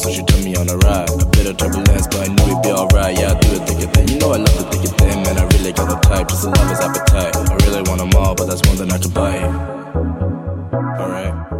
so she took me on a ride. A bit of turbulence, but I knew we'd be alright. Yeah, I do the thicker thing. You know I love the thicker thing, man. I really got the type, just a lover's appetite. I really want them all, but that's one thing I could buy. Alright.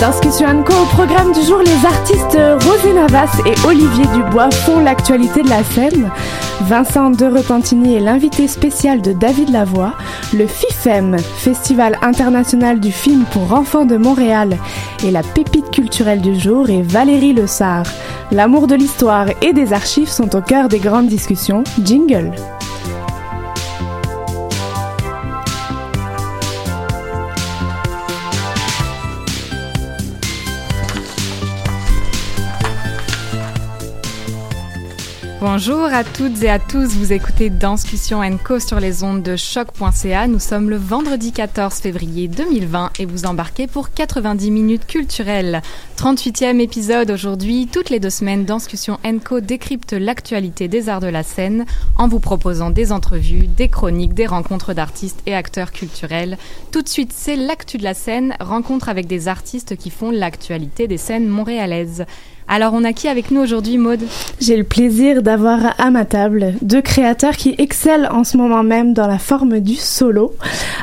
dans ce que tu Co, au programme du jour, les artistes Rosé Navas et Olivier Dubois font l'actualité de la scène. Vincent de Repentini est l'invité spécial de David Lavoie. Le FIFEM, Festival international du film pour enfants de Montréal, et la pépite culturelle du jour est Valérie Le Sar. L'amour de l'histoire et des archives sont au cœur des grandes discussions. Jingle. Bonjour à toutes et à tous, vous écoutez Danscussion Co sur les ondes de choc.ca. Nous sommes le vendredi 14 février 2020 et vous embarquez pour 90 minutes culturelles. 38e épisode aujourd'hui. Toutes les deux semaines, Danscussion Co décrypte l'actualité des arts de la scène en vous proposant des entrevues, des chroniques, des rencontres d'artistes et acteurs culturels. Tout de suite, c'est l'actu de la scène, rencontre avec des artistes qui font l'actualité des scènes montréalaises. Alors, on a qui avec nous aujourd'hui, Maude? J'ai le plaisir d'avoir à ma table deux créateurs qui excellent en ce moment même dans la forme du solo.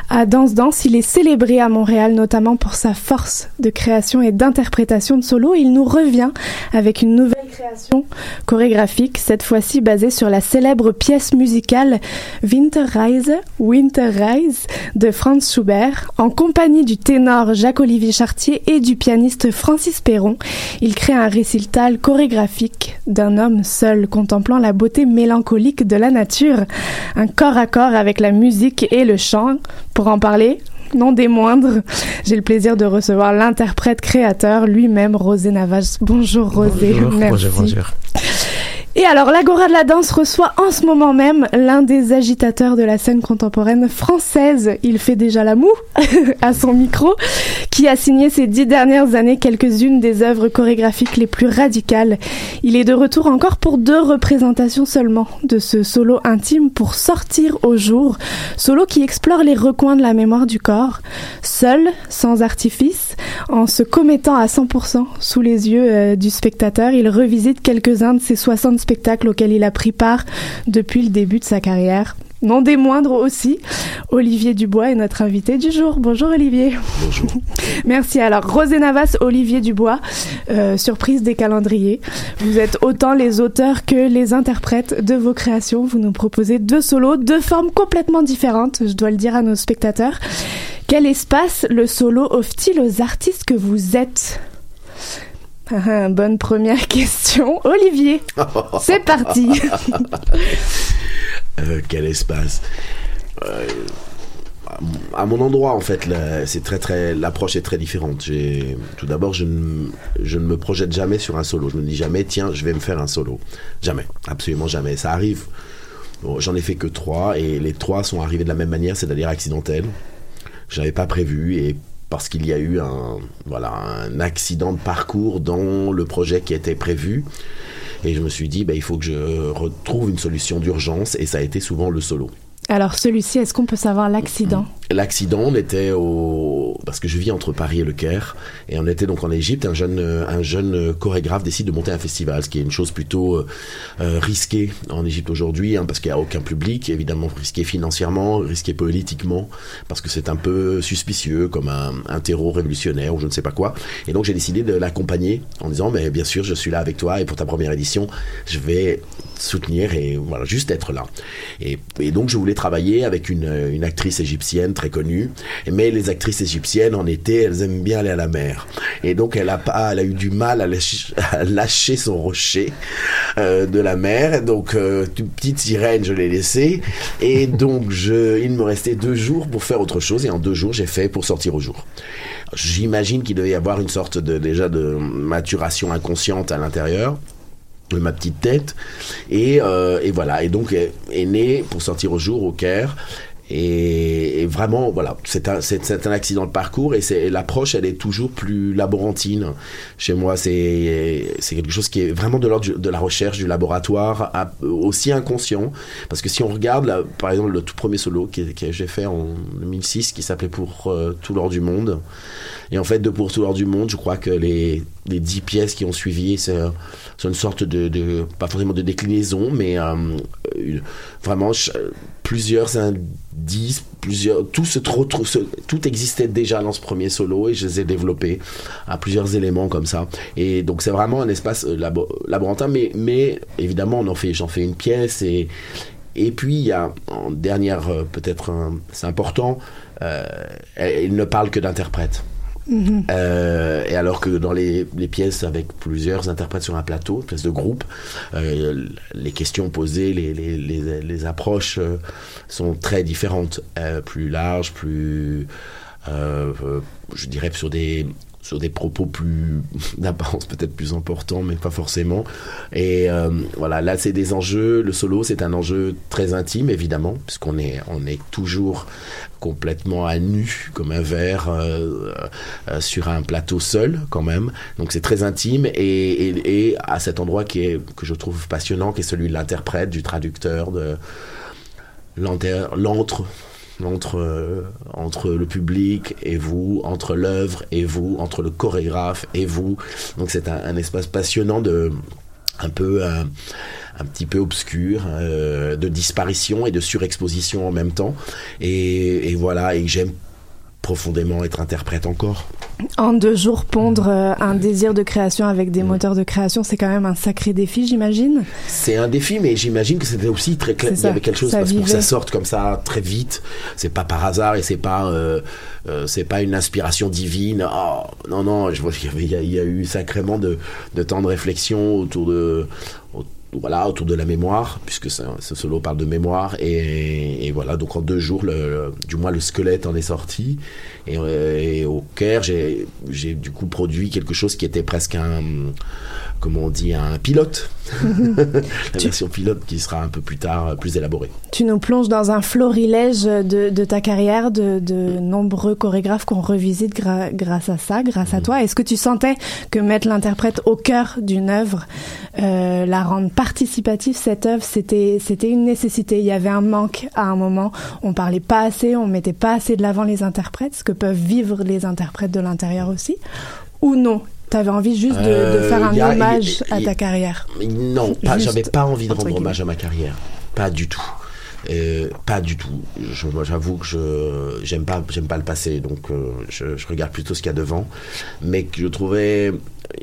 À Danse Danse, il est célébré à Montréal notamment pour sa force de création et d'interprétation de solo. Il nous revient avec une nouvelle création chorégraphique, cette fois-ci basée sur la célèbre pièce musicale Winter Rise, Winter Rise de Franz Schubert, en compagnie du ténor Jacques-Olivier Chartier et du pianiste Francis Perron. Il crée un récit chorégraphique d'un homme seul contemplant la beauté mélancolique de la nature, un corps à corps avec la musique et le chant. Pour en parler, non des moindres, j'ai le plaisir de recevoir l'interprète créateur lui-même, Rosé Navas. Bonjour Rosé, bonjour, merci. Bonjour, bonjour. Et alors, l'Agora de la danse reçoit en ce moment même l'un des agitateurs de la scène contemporaine française. Il fait déjà la moue à son micro, qui a signé ces dix dernières années quelques-unes des œuvres chorégraphiques les plus radicales. Il est de retour encore pour deux représentations seulement de ce solo intime pour sortir au jour. Solo qui explore les recoins de la mémoire du corps, seul, sans artifice, en se commettant à 100% sous les yeux euh, du spectateur. Il revisite quelques-uns de ses 60 spectacle auquel il a pris part depuis le début de sa carrière. Non des moindres aussi, Olivier Dubois est notre invité du jour. Bonjour Olivier. Bonjour. Merci. Alors, Rosé Navas, Olivier Dubois, euh, surprise des calendriers. Vous êtes autant les auteurs que les interprètes de vos créations. Vous nous proposez deux solos, deux formes complètement différentes, je dois le dire à nos spectateurs. Quel espace le solo offre-t-il aux artistes que vous êtes? bonne première question. Olivier, c'est parti. euh, quel espace euh, à mon endroit, en fait, c'est très, très, l'approche est très différente. Tout d'abord, je ne, je ne me projette jamais sur un solo. Je me dis jamais, tiens, je vais me faire un solo. Jamais, absolument jamais. Ça arrive. Bon, j'en ai fait que trois et les trois sont arrivés de la même manière, c'est-à-dire accidentels. Je n'avais pas prévu et parce qu'il y a eu un, accident de parcours dans le projet qui était prévu. Et je me suis dit, bah, il faut que je retrouve une solution d'urgence, et ça a été souvent le solo. Alors celui-ci, est-ce qu'on peut savoir l'accident? L'accident, on était au parce que je vis entre Paris et le Caire et on était donc en Égypte. Un jeune un jeune chorégraphe décide de monter un festival, ce qui est une chose plutôt euh, euh, risquée en Égypte aujourd'hui, hein, parce qu'il n'y a aucun public, évidemment risqué financièrement, risqué politiquement, parce que c'est un peu suspicieux comme un, un terreau révolutionnaire ou je ne sais pas quoi. Et donc j'ai décidé de l'accompagner en disant mais bien sûr je suis là avec toi et pour ta première édition je vais soutenir et voilà juste être là. Et, donc je voulais travailler avec une, une actrice égyptienne très connue, mais les actrices égyptiennes en été, elles aiment bien aller à la mer. Et donc elle a pas, elle a eu du mal à lâcher, son rocher euh, de la mer. Donc euh, petite sirène, je l'ai laissée. Et donc je, il me restait deux jours pour faire autre chose. Et en deux jours, j'ai fait pour sortir au jour. J'imagine qu'il devait y avoir une sorte de déjà de maturation inconsciente à l'intérieur de ma petite tête et, euh, et voilà et donc est, est né pour sortir au jour au Caire et, vraiment, voilà, c'est un, c'est, un accident de parcours et c'est, l'approche, elle est toujours plus laborantine. Chez moi, c'est, c'est quelque chose qui est vraiment de l'ordre de la recherche, du laboratoire, aussi inconscient. Parce que si on regarde, par exemple, le tout premier solo que, que j'ai fait en 2006, qui s'appelait Pour euh, tout l'or du monde. Et en fait, de Pour tout l'or du monde, je crois que les, les dix pièces qui ont suivi, c'est, une sorte de, pas forcément de déclinaison, mais euh, vraiment plusieurs plusieurs, tout, se, tout existait déjà dans ce premier solo et je les ai développés à plusieurs éléments comme ça. Et donc c'est vraiment un espace euh, laborantin, mais, mais évidemment on en fait, j'en fais une pièce et, et puis il y a en dernière, euh, peut-être c'est important, euh, il ne parle que d'interprète. Mhm. Euh, et alors que dans les, pièces avec plusieurs interprètes sur un plateau, une de groupe, euh, les questions posées, les, les, les, approches euh, sont très différentes, plus larges, plus, je dirais, sur des sur des propos plus d'apparence peut-être plus importants, mais pas forcément. Et euh, voilà, là c'est des enjeux. Le solo c'est un enjeu très intime évidemment, puisqu'on est on est toujours complètement à nu comme un verre euh, euh, sur un plateau seul quand même. Donc c'est très intime et, et, et, à cet endroit qui est que je trouve passionnant, qui est celui de l'interprète, du traducteur, de l'entre entre, euh, entre le public et vous, entre l'œuvre et vous, entre le chorégraphe et vous. Donc c'est un, espace passionnant de un peu un, un petit peu obscur euh, de disparition et de surexposition en même temps et, et voilà et j'aime profondément être interprète encore. En deux jours, pondre euh, un désir de création avec des moteurs de création, c'est quand même un sacré défi, j'imagine. C'est un défi, mais j'imagine que c'était aussi très clair. Il y avait quelque chose parce que pour que ça sorte comme ça très vite, c'est pas par hasard et c'est pas euh, euh, c'est pas une inspiration divine. Oh, non non, je vois qu'il y, y, a eu sacrément de, de temps de réflexion autour de voilà, autour de la mémoire, puisque ce solo parle de mémoire. Et, voilà, donc en deux jours, du moins le squelette en est sorti. Et, et au Caire, j'ai du coup produit quelque chose qui était presque un comment on dit, un pilote. la version pilote qui sera un peu plus tard, euh, plus élaborée. Tu nous plonges dans un florilège de, ta carrière, de, nombreux chorégraphes qu'on revisite grâce à ça, grâce à mhm. toi. Est-ce que tu sentais que mettre l'interprète au cœur d'une œuvre, euh, la rendre participative, cette œuvre, c'était, c'était une nécessité. Il y avait un manque à un moment. On parlait pas assez, on mettait pas assez de l'avant les interprètes, ce que peuvent vivre les interprètes de l'intérieur aussi ou non? Tu avais envie juste de, euh, faire un hommage à ta carrière Non, j'avais pas envie de rendre hommage à ma carrière. Pas du tout. Euh, pas du tout. Je, moi, j'avoue que je j'aime pas j'aime pas le passé, donc euh, je, je, regarde plutôt ce qu'il y a devant. Mais que je trouvais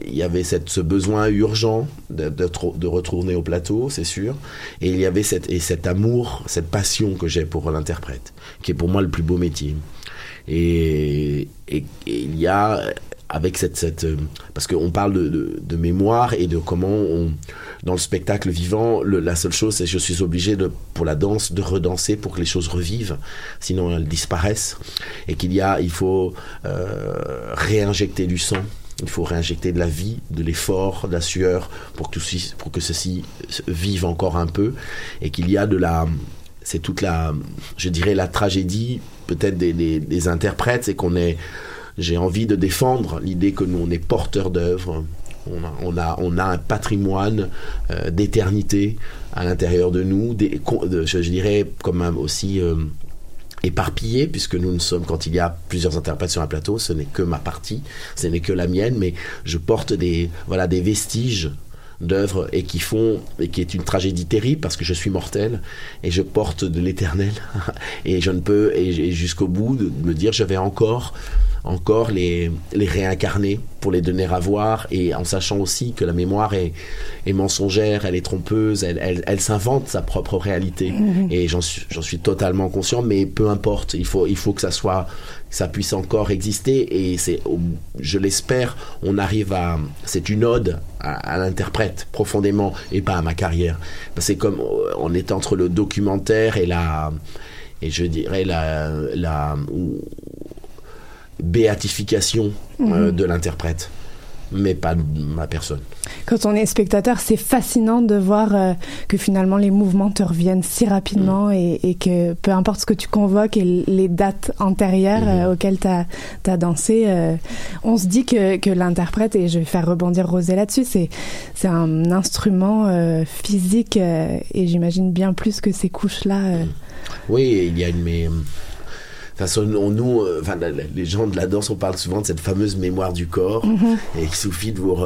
il y avait cette, ce besoin urgent de, de, de retourner au plateau, c'est sûr. Et il y avait cette, et cet amour, cette passion que j'ai pour l'interprète, qui est pour moi le plus beau métier. Et, et, et il y a avec cette, cette euh, parce qu'on parle de, de, mémoire et de comment on dans le spectacle vivant la seule chose c'est je suis obligé de pour la danse de redanser pour que les choses revivent sinon elles disparaissent. Et qu'il y a il faut euh, réinjecter du sang il faut réinjecter de la vie, de l'effort, de la sueur pour que, ceci, pour que ceci vive encore un peu. Et qu'il y a de la c'est toute la je dirais la tragédie peut-être des, des, des interprètes c'est qu'on est j'ai envie de défendre l'idée que nous, on est porteurs d'œuvres. On a, on, a, un patrimoine euh, d'éternité à l'intérieur de nous, je, dirais comme aussi euh, éparpillé, puisque nous ne sommes, quand il y a plusieurs interprètes sur un plateau, ce n'est que ma partie, ce n'est que la mienne, mais je porte des, voilà, des vestiges d'œuvres et qui font et qui est une tragédie terrible parce que je suis mortel et je porte de l'éternel et je ne peux et, jusqu'au bout de me dire je vais encore encore les, les réincarner pour les donner à voir et en sachant aussi que la mémoire est, est mensongère, elle est trompeuse, elle, elle, elle s'invente sa propre réalité mhm. et j'en suis, totalement conscient mais peu importe, il faut, il faut que ça soit ça puisse encore exister et c'est je l'espère on arrive à c'est une ode à, l'interprète profondément et pas à ma carrière c'est comme on est entre le documentaire et la et je dirais la la béatification euh, mhm. de l'interprète, mais pas de ma personne. Quand on est spectateur, c'est fascinant de voir euh, que finalement les mouvements te reviennent si rapidement mhm. et, que peu importe ce que tu convoques et les dates antérieures mhm. euh, auxquelles tu as, dansé, on se dit que, que l'interprète, et je vais faire rebondir Rosé là-dessus, c'est, c'est un instrument physique et j'imagine bien plus que ces couches-là. Oui, il y a une... Mais, façon, nous, euh, enfin, les gens de la danse, on parle souvent de cette fameuse mémoire du corps. Mhm. Et il suffit de vous,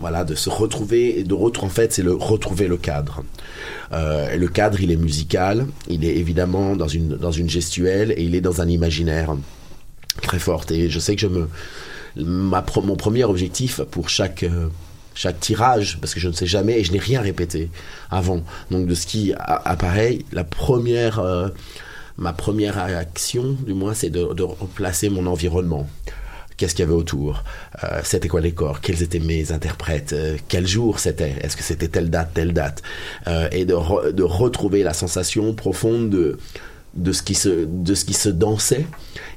voilà, de se retrouver et de retrouver. En fait, c'est le retrouver le cadre. Euh, le cadre, il est musical. Il est évidemment dans une dans une gestuelle et il est dans un imaginaire très fort. Et je sais que je me ma, mon premier objectif pour chaque euh, chaque tirage, parce que je ne sais jamais et je n'ai rien répété avant. Donc de ce qui apparaît, la première ma première réaction, du moins, c'est de, replacer mon environnement. Qu'est-ce qu'il y avait autour, euh, c'était quoi les corps, quels étaient mes interprètes, euh, quel jour c'était, est-ce que c'était telle date, telle date, euh, et de, de, retrouver la sensation profonde de, de ce qui se de dansait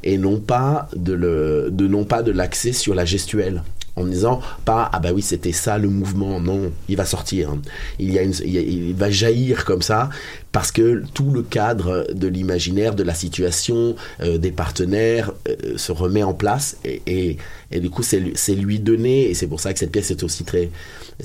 et non pas de de non pas de l'accès sur la gestuelle en disant pas ah bah oui c'était ça le mouvement. Non il va sortir. Il y a il, va jaillir comme ça parce que tout le cadre de l'imaginaire de la situation euh, des partenaires euh, se remet en place et, et, du coup c'est lui donner et c'est pour ça que cette pièce est aussi très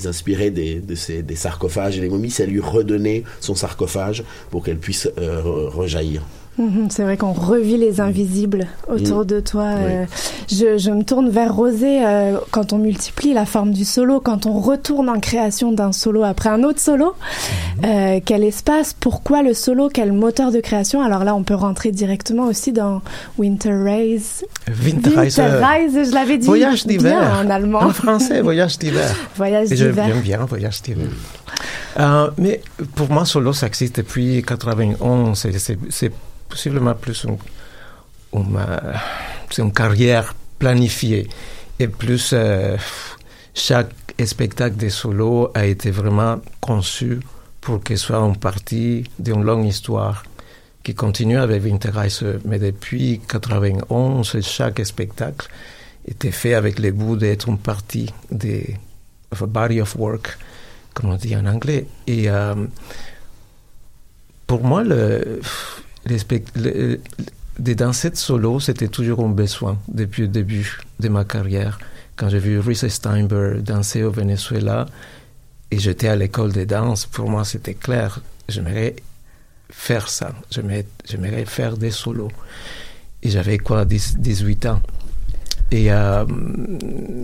inspirée des, des sarcophages et des momies. C'est lui redonner son sarcophage pour qu'elle puisse euh, rejaillir Mhm, c'est vrai qu'on revit les invisibles autour mm. de toi. Euh, je, me tourne vers Rosé euh, quand on multiplie la forme du solo, quand on retourne en création d'un solo après un autre solo. Mhm. Euh, quel espace Pourquoi le solo Quel moteur de création? Alors là, on peut rentrer directement aussi dans Winter Rise. Winter, Rise, je l'avais dit. Voyage d'hiver en allemand. En français, voyage d'hiver. voyage d'hiver. J'aime bien voyage d'hiver. mais pour moi, solo, ça existe depuis 91. C'est possiblement plus une, une carrière planifiée et plus, euh, chaque spectacle de solo a été vraiment conçu pour qu'il soit une partie d'une longue histoire qui continue avec Winterreise. Mais depuis 91, chaque spectacle était fait avec le goût d'être une partie de of body of work, comme on dit en anglais. Et euh, pour moi, le, les spect- le- des dansettes solo, c'était toujours un besoin depuis le début de ma carrière. Quand j'ai vu Risa Steinberg danser au Venezuela et j'étais à l'école de danse, pour moi c'était clair, j'aimerais faire ça, j'aimerais faire des solos. Et j'avais quoi, 10 18 ans. Et euh,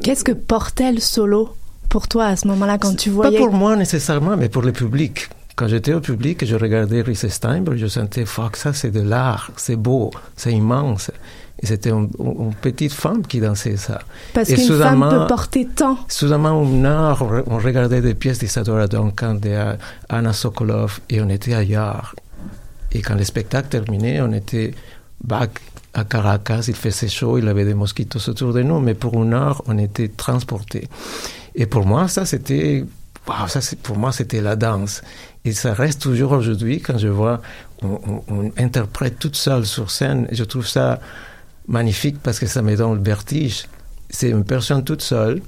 Qu'est-ce que portait le solo pour toi à ce moment-là quand tu pas voyais pour moi nécessairement, mais pour le public. Quand j'étais au public et je regardais Risa Steinberg, je sentais, fuck, ça c'est de l'art, c'est beau, c'est immense. Et c'était une, une petite femme qui dansait ça. Parce et qu'une femme peut porter tant. Soudainement, on re- on regardait des pièces d'Isadora Duncan, de Anna Sokolov, et on était ailleurs. Et quand le spectacle terminait, on était back à Caracas, il faisait chaud, il avait des mosquitos autour de nous, mais pour une heure, on était transportés. Et pour moi, ça, c'était, waouh, ça, pour moi, c'était la danse. Et ça reste toujours aujourd'hui, quand je vois, on, on- on interprète toute seule sur scène, je trouve ça magnifique parce que ça me donne le vertige. C'est une personne toute seule,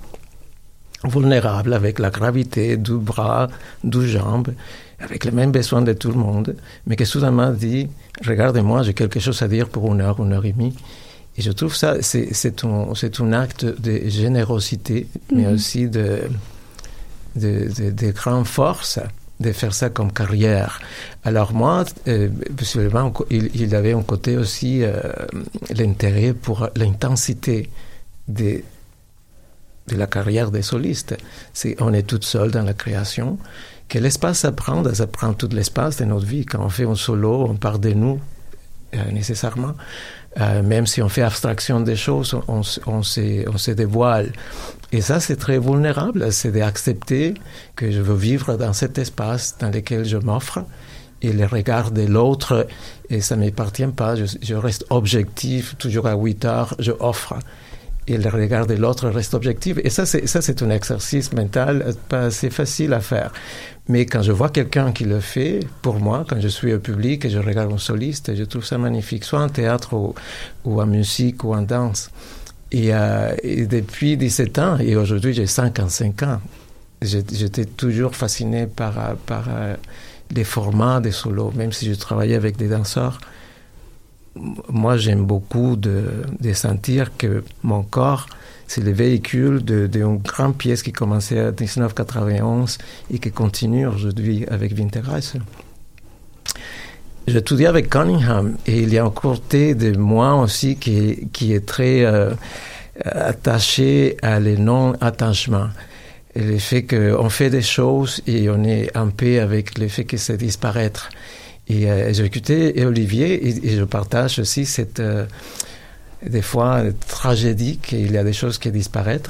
vulnérable, avec la gravité du bras, du jambe, avec les mêmes besoins de tout le monde, mais qui soudainement dit, regardez-moi, j'ai quelque chose à dire pour une heure, une heure et demie. Et je trouve ça, c'est un, un acte de générosité, mais Mhm. aussi de, de, de, de grande force de faire ça comme carrière. Alors moi, euh, il, avait un côté aussi euh, l'intérêt pour l'intensité de, de la carrière des solistes. C'est, on est toute seule dans la création. Que l'espace ça prend, ça prend tout l'espace de notre vie. Quand on fait un solo, on part de nous, euh, nécessairement. Euh, même si on fait abstraction des choses, on, on, se- on se, dévoile. Et ça, c'est très vulnérable. C'est d'accepter que je veux vivre dans cet espace dans lequel je m'offre et le regard de l'autre, et ça ne m'appartient pas. Je, je reste objectif, toujours à 8 heures, je offre. Et le regard de l'autre reste objectif. Et ça, c'est, ça, c'est un exercice mental pas assez facile à faire. Mais quand je vois quelqu'un qui le fait, pour moi, quand je suis au public et je regarde un soliste, je trouve ça magnifique, soit en théâtre ou, en musique ou en danse. Et, euh, et depuis 17 ans, et aujourd'hui j'ai 55 ans, j'étais toujours fasciné par, euh, euh, les formats des solos, même si je travaillais avec des danseurs. Moi, j'aime beaucoup de, sentir que mon corps, c'est le véhicule d'une grande pièce qui commençait en 1991 et qui continue aujourd'hui avec Winterreise. J'étudie avec Cunningham et il y a un côté de moi aussi qui, est très euh, attaché à les non-attachements. Le fait qu'on fait des choses et on est en paix avec le fait que c'est disparaître. Et euh, j'ai écouté Olivier et, et je partage aussi cette, euh, des fois, tragédie qu'il y a des choses qui disparaissent.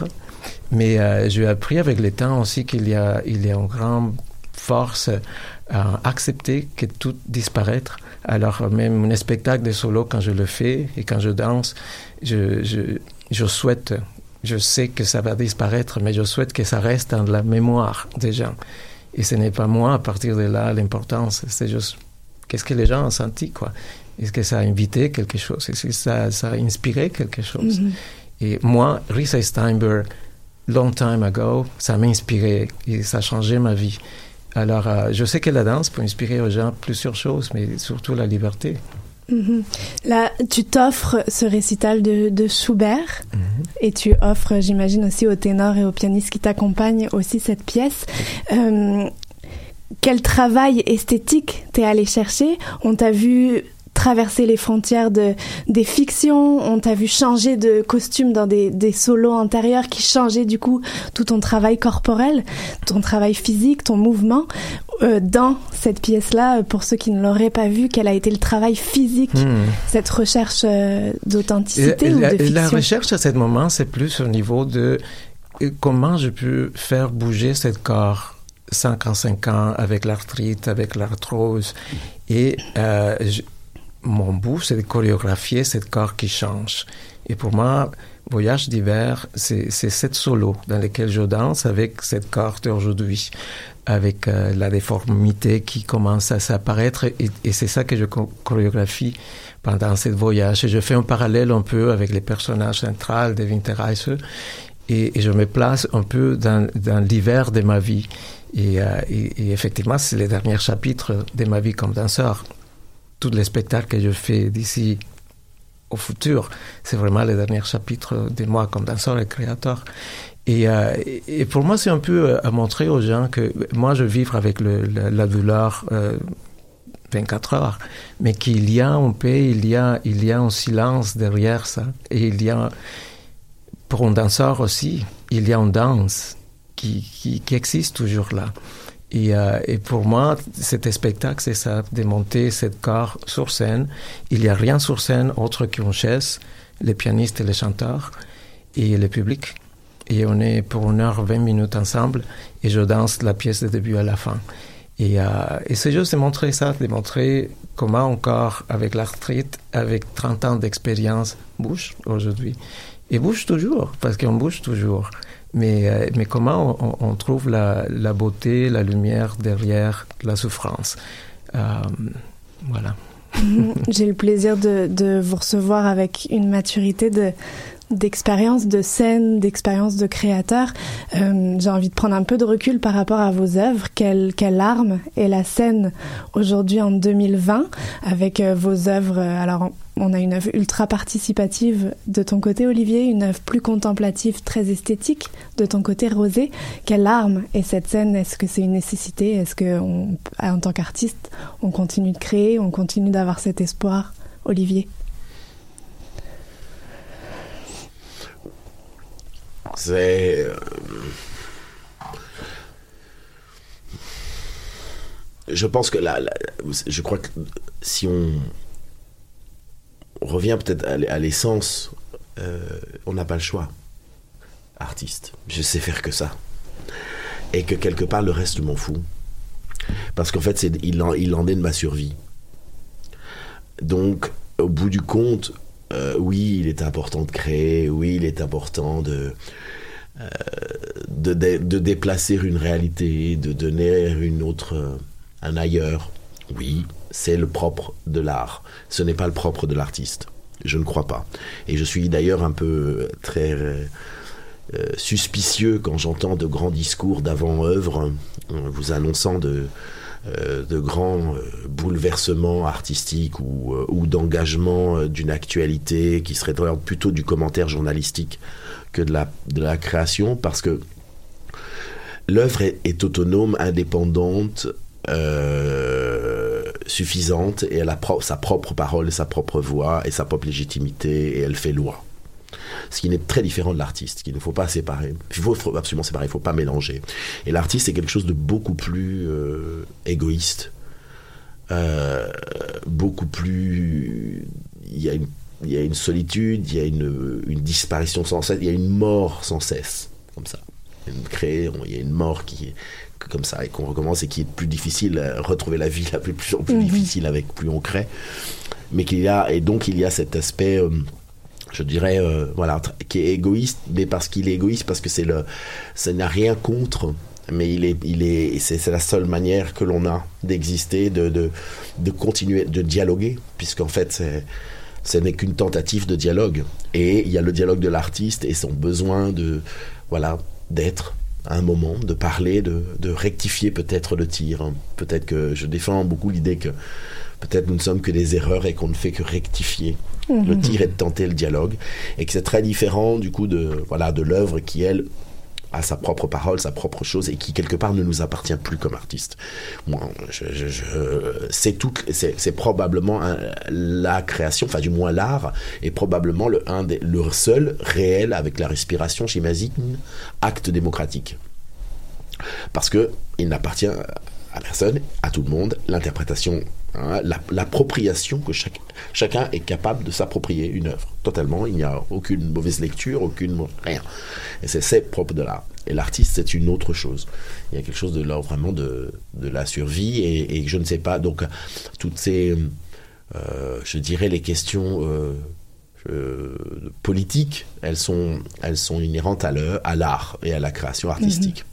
Mais euh, j'ai appris avec le temps aussi qu'il y a, il y a une grande force à accepter que tout disparaître. Alors même un spectacle de solo, quand je le fais et quand je danse, je, je, je souhaite, je sais que ça va disparaître, mais je souhaite que ça reste dans la mémoire des gens. Et ce n'est pas moi, à partir de là, l'importance. C'est juste qu'est-ce que les gens ont senti, quoi? Est-ce que ça a invité quelque chose? Est-ce que ça, ça a inspiré quelque chose? Mhm. Et moi, Risa Steinberg, long time ago, ça m'a inspiré et ça a changé ma vie. Alors, euh, je sais que la danse peut inspirer aux gens plusieurs choses, mais surtout la liberté. Mhm. Là, tu t'offres ce récital de, de Schubert et tu offres, j'imagine, aussi aux ténors et aux pianistes qui t'accompagnent aussi cette pièce. Euh, quel travail esthétique t'es allé chercher On t'a vu traverser les frontières de, des fictions, on t'a vu changer de costume dans des, des solos antérieurs qui changeaient du coup tout ton travail corporel, ton travail physique, ton mouvement. Euh, dans cette pièce-là, pour ceux qui ne l'auraient pas vu, quel a été le travail physique, Hmm. cette recherche euh, d'authenticité ou la, de fiction la recherche à ce moment, c'est plus au niveau de euh, comment je peux faire bouger ce corps 55 ans avec l'arthrite, avec l'arthrose. Et euh, mon but, c'est de chorégraphier ce corps qui change. Et pour moi, voyage d'hiver, c'est cette solo dans lequel je danse avec cette carte aujourd'hui, avec euh, la déformité qui commence à s'apparaître et, et c'est ça que je chorégraphie pendant ce voyage. Et je fais un parallèle un peu avec les personnages centraux de Winterreise et, et je me place un peu dans, dans l'hiver de ma vie. Et, euh, et, effectivement, c'est les derniers chapitres de ma vie comme danseur. Tous les spectacles que je fais d'ici au futur, c'est vraiment les derniers chapitres de moi comme danseur et créateur. Et, euh, pour moi, c'est un peu euh, à montrer aux gens que moi, je vivre avec la, la, douleur euh, 24 heures, mais qu'il y a un paix, il y a, il y a un silence derrière ça. Et il y a, pour un danseur aussi, il y a une danse qui, qui, qui existe toujours là. Et, euh, et, pour moi, cet spectacle, c'est ça, de monter cette corps sur scène. Il n'y a rien sur scène autre qu'une chaise, les pianistes et les chanteurs, et le public. Et on est pour une heure, 20 minutes ensemble, et je danse la pièce de début à la fin. Et, euh, et c'est juste de montrer ça, de montrer comment encore, avec l'arthrite, avec 30 ans d'expérience, bouge aujourd'hui. Et bouge toujours, parce qu'on bouge toujours. Mais, euh, mais comment on, trouve la, beauté, la lumière derrière la souffrance? Euh, Voilà. J'ai le plaisir de, vous recevoir avec une maturité de d'expérience de scène, d'expérience de créateur. Euh, J'ai envie de prendre un peu de recul par rapport à vos œuvres. Quelle, quelle arme est la scène aujourd'hui en 2020 avec vos œuvres Alors, on a une œuvre ultra participative de ton côté, Olivier, une œuvre plus contemplative, très esthétique de ton côté, Rosé. Quelle arme est cette scène? Est-ce que c'est une nécessité? Est-ce que, on, en tant qu'artiste, on continue de créer, on continue d'avoir cet espoir, Olivier? C'est. Euh, je pense que là, je crois que si on, revient peut-être à l'essence, euh, on n'a pas le choix. Artiste, je sais faire que ça. Et que quelque part, le reste, je m'en fous. Parce qu'en fait, il en, est de ma survie. Donc, au bout du compte, euh, oui, il est important de créer, oui, il est important de, euh, déplacer une réalité, de donner une autre, un ailleurs. Oui, c'est le propre de l'art. Ce n'est pas le propre de l'artiste. Je ne crois pas. Et je suis d'ailleurs un peu très euh, suspicieux quand j'entends de grands discours d'avant-œuvre vous annonçant de, euh, grands euh, bouleversements artistiques ou, euh, d'engagement d'une actualité qui serait plutôt du commentaire journalistique que de la, création parce que l'œuvre est, autonome, indépendante, euh, suffisante et elle a sa propre parole, sa propre voix et sa propre légitimité et elle fait loi ce qui est très différent de l'artiste, qu'il ne faut pas séparer. Il faut, absolument séparer, il ne faut pas mélanger. Et l'artiste est quelque chose de beaucoup plus euh, égoïste, euh, beaucoup plus... Il y a une, solitude, il y a une disparition sans cesse, il y a une mort sans cesse, comme ça. Créer, il y a une mort qui est comme ça et qu'on recommence et qui est plus difficile à retrouver la vie la plus, plus, plus mmh. difficile avec plus on crée mais qu'il y a et donc il y a cet aspect euh, je dirais euh, voilà qui est égoïste mais parce qu'il est égoïste parce que c'est le ça n'a rien contre mais il est il est c'est la seule manière que l'on a d'exister de, de, de continuer de dialoguer puisqu'en fait c'est ce n'est qu'une tentative de dialogue et il y a le dialogue de l'artiste et son besoin de voilà d'être à un moment de parler de, de rectifier peut-être le tir peut-être que je défends beaucoup l'idée que peut-être nous ne sommes que des erreurs et qu'on ne fait que rectifier mmh. le tir et de tenter le dialogue et que c'est très différent du coup de voilà de l'œuvre qui elle a sa propre parole, sa propre chose et qui quelque part ne nous appartient plus comme artiste. Moi, c'est probablement la création, enfin du moins l'art, est probablement le un le seul réel avec la respiration, j'imagine, acte démocratique. Parce que il n'appartient à personne, à tout le monde, l'interprétation hein, l'appropriation que chaque, chacun est capable de s'approprier une œuvre totalement. Il n'y a aucune mauvaise lecture, aucune rien. Et c'est propre de l'art. Et l'artiste, c'est une autre chose. Il y a quelque chose de là vraiment de, de la survie et, et, je ne sais pas. Donc toutes ces, euh, je dirais les questions. Euh, euh, politiques, elles sont, elles sont inhérentes à l'art et à la création artistique,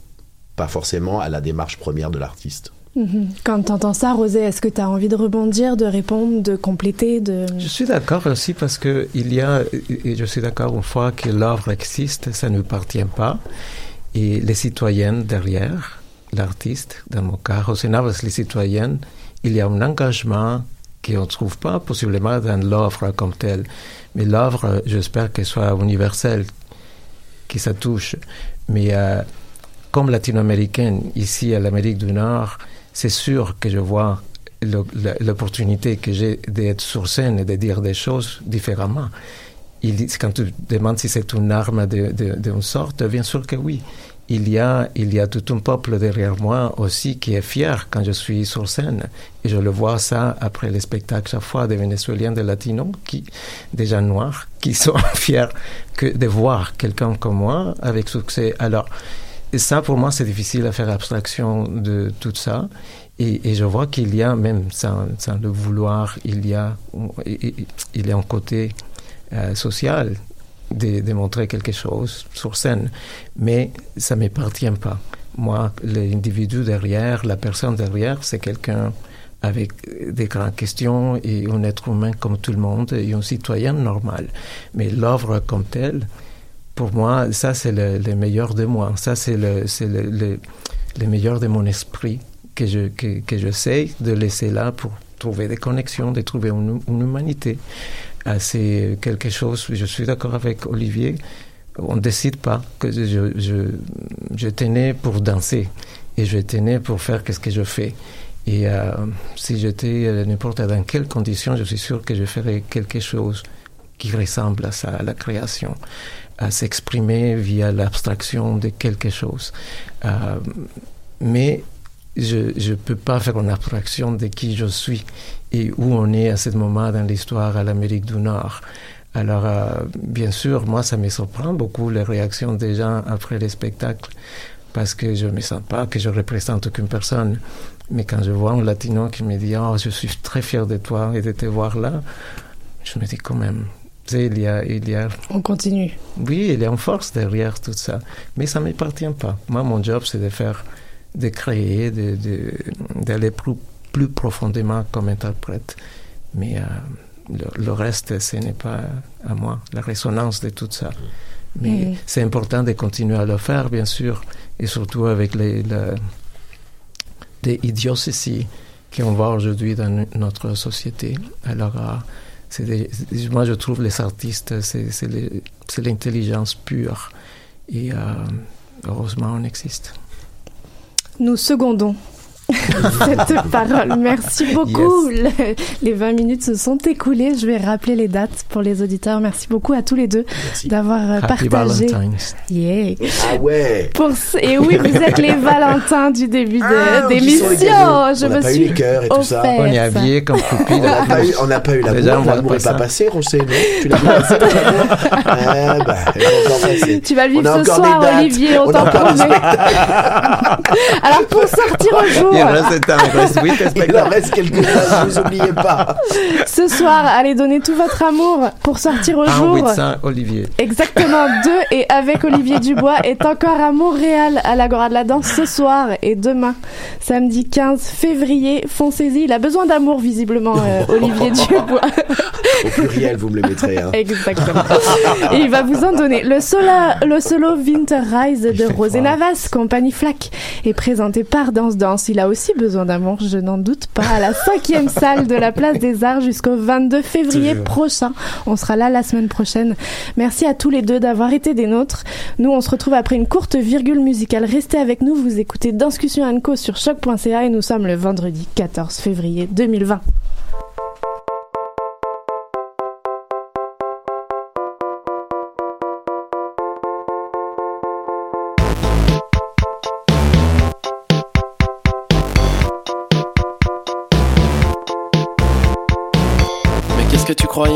pas forcément à la démarche première de l'artiste. Mhm. Quand tu entends ça, Rosé, est-ce que tu as envie de rebondir, de répondre, de compléter. Je suis d'accord aussi parce que il y a, et je suis d'accord une fois que l'œuvre existe, ça ne appartient pas. Et les citoyennes derrière, l'artiste, dans mon cas, Rosé Navas, les citoyennes, il y a un engagement qu'on ne trouve pas possiblement dans l'œuvre comme telle. Mais l'œuvre, j'espère qu'elle soit universelle, que ça touche. Mais euh, comme latino-américaine, ici à l'Amérique du Nord, c'est sûr que je vois l'opportunité que j'ai d'être sur scène et de dire des choses différemment. Il, quand tu demandes si c'est une arme de- de- d'une sorte, bien sûr que oui. Il y, a, il y a tout un peuple derrière moi aussi qui est fier quand je suis sur scène. Et je le vois ça après les spectacles chaque fois des Vénézuéliens, des Latinos, qui, des gens noirs, qui sont fiers que de voir quelqu'un comme moi avec succès. Alors, et ça, pour moi, c'est difficile à faire abstraction de tout ça. Et, je vois qu'il y a, même sans, le vouloir, il y a, il y un côté euh, social de, de montrer quelque chose sur scène. Mais ça ne m'appartient pas. Moi, l'individu derrière, la personne derrière, c'est quelqu'un avec des grandes questions et un être humain comme tout le monde et un citoyen normal. Mais l'œuvre comme telle, pour moi, ça, c'est le, le meilleur de moi. Ça, c'est le, le, le, le meilleur de mon esprit que je, que, que je sais de laisser là pour trouver des connexions, de trouver une, une humanité. Ah, c'est quelque chose, je suis d'accord avec Olivier, on ne décide pas que je, je, je tenais pour danser et je tenais pour faire ce que je fais. Et euh, si j'étais euh, n'importe dans quelles conditions, je suis sûr que je ferais quelque chose qui ressemble à ça, à la création, à s'exprimer via l'abstraction de quelque chose. Euh, mais je ne peux pas faire une abstraction de qui je suis et où on est à ce moment dans l'histoire à l'Amérique du Nord. Alors, euh, bien sûr, moi, ça me surprend beaucoup les réactions des gens après les spectacles parce que je ne me sens pas que je représente aucune personne. Mais quand je vois un latino qui me dit Oh, je suis très fier de toi et de te voir là, je me dis quand même, il y a, il y a... On continue. Oui, il y a une force derrière tout ça. Mais ça ne m'appartient pas. Moi, mon job, c'est de faire, de créer, d'aller de, de, plus, plus profondément comme interprète. Mais euh, le, le, reste, ce n'est pas à moi, la résonance de tout ça. Mais mmh. c'est important de continuer à le faire, bien sûr, et surtout avec les, les, les idioties qu'on voit aujourd'hui dans notre société. Alors, euh, moi, je trouve les artistes, c'est l'intelligence pure. Et euh, heureusement, on existe. Nous secondons cette parole. Merci beaucoup. Yes. Les 20 minutes se sont écoulées. Je vais rappeler les dates pour les auditeurs. Merci beaucoup à tous les deux d'avoir partagé. Yeah. Ah ouais. Pour... Et oui, vous êtes les Valentins du début de d'émission. Je on me pas suis eu les cœurs et tout ça. On est habillé comme copine. On n'a pas pas eu l'amour. L'amour n'est pas passé, Rossé, non? Tu l'as pas passé Tu vas le vivre ce soir, Olivier. On, on t'en promet. Alors pour sortir au jour. Il reste, il reste, oui, il en reste quelques-uns, vous oubliez pas. Ce soir, allez donner tout votre amour pour sortir au Un jour. Whitson, Olivier. Exactement, deux et avec Olivier Dubois est encore à Montréal à l'Agora de la Danse ce soir et demain, samedi 15 février. Foncez-y, il a besoin d'amour visiblement, euh, Olivier Dubois. Au pluriel, vous me le mettrez. Hein. Exactement. Et il va vous en donner. Le solo, le solo Winter Rise de Rosé Navas, compagnie Flac, est présenté par Danse Danse. Il a aussi besoin d'amour, je n'en doute pas, à la cinquième salle de la Place des Arts jusqu'au 22 février prochain. On sera là la semaine prochaine. Merci à tous les deux d'avoir été des nôtres. Nous, on se retrouve après une courte virgule musicale. Restez avec nous, vous écoutez Discussion Co sur choc.ca et nous sommes le vendredi 14 février 2020.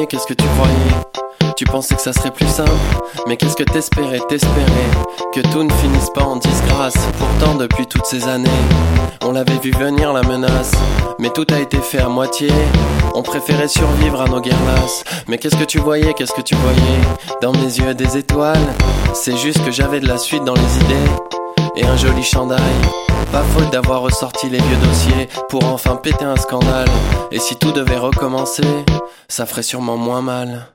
Qu'est-ce que tu croyais? Tu pensais que ça serait plus simple? Mais qu'est-ce que t'espérais, t'espérais? Que tout ne finisse pas en disgrâce. Pourtant depuis toutes ces années On l'avait vu venir la menace. Mais tout a été fait à moitié. On préférait survivre à nos guerres lasses. Mais qu'est-ce que tu voyais, qu'est-ce que tu voyais? Dans mes yeux des étoiles. C'est juste que j'avais de la suite dans les idées. Et un joli chandail. Pas faute d'avoir ressorti les vieux dossiers pour enfin péter un scandale. Et si tout devait recommencer, ça ferait sûrement moins mal.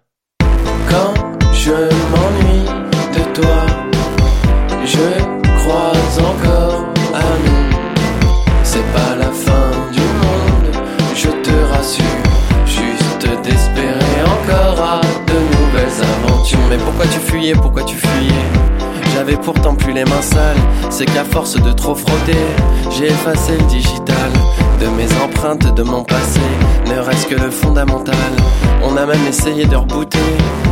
Quand je m'ennuie de toi, je crois encore à nous. C'est pas la fin du monde, je te rassure. Juste d'espérer encore à de nouvelles aventures. Mais pourquoi tu fuyais, pourquoi tu fuyais? J'avais pourtant plus les mains sales. C'est qu'à force de trop frotter, j'ai effacé le digital de mes empreintes de mon passé. Ne reste que le fondamental. On a même essayé de rebooter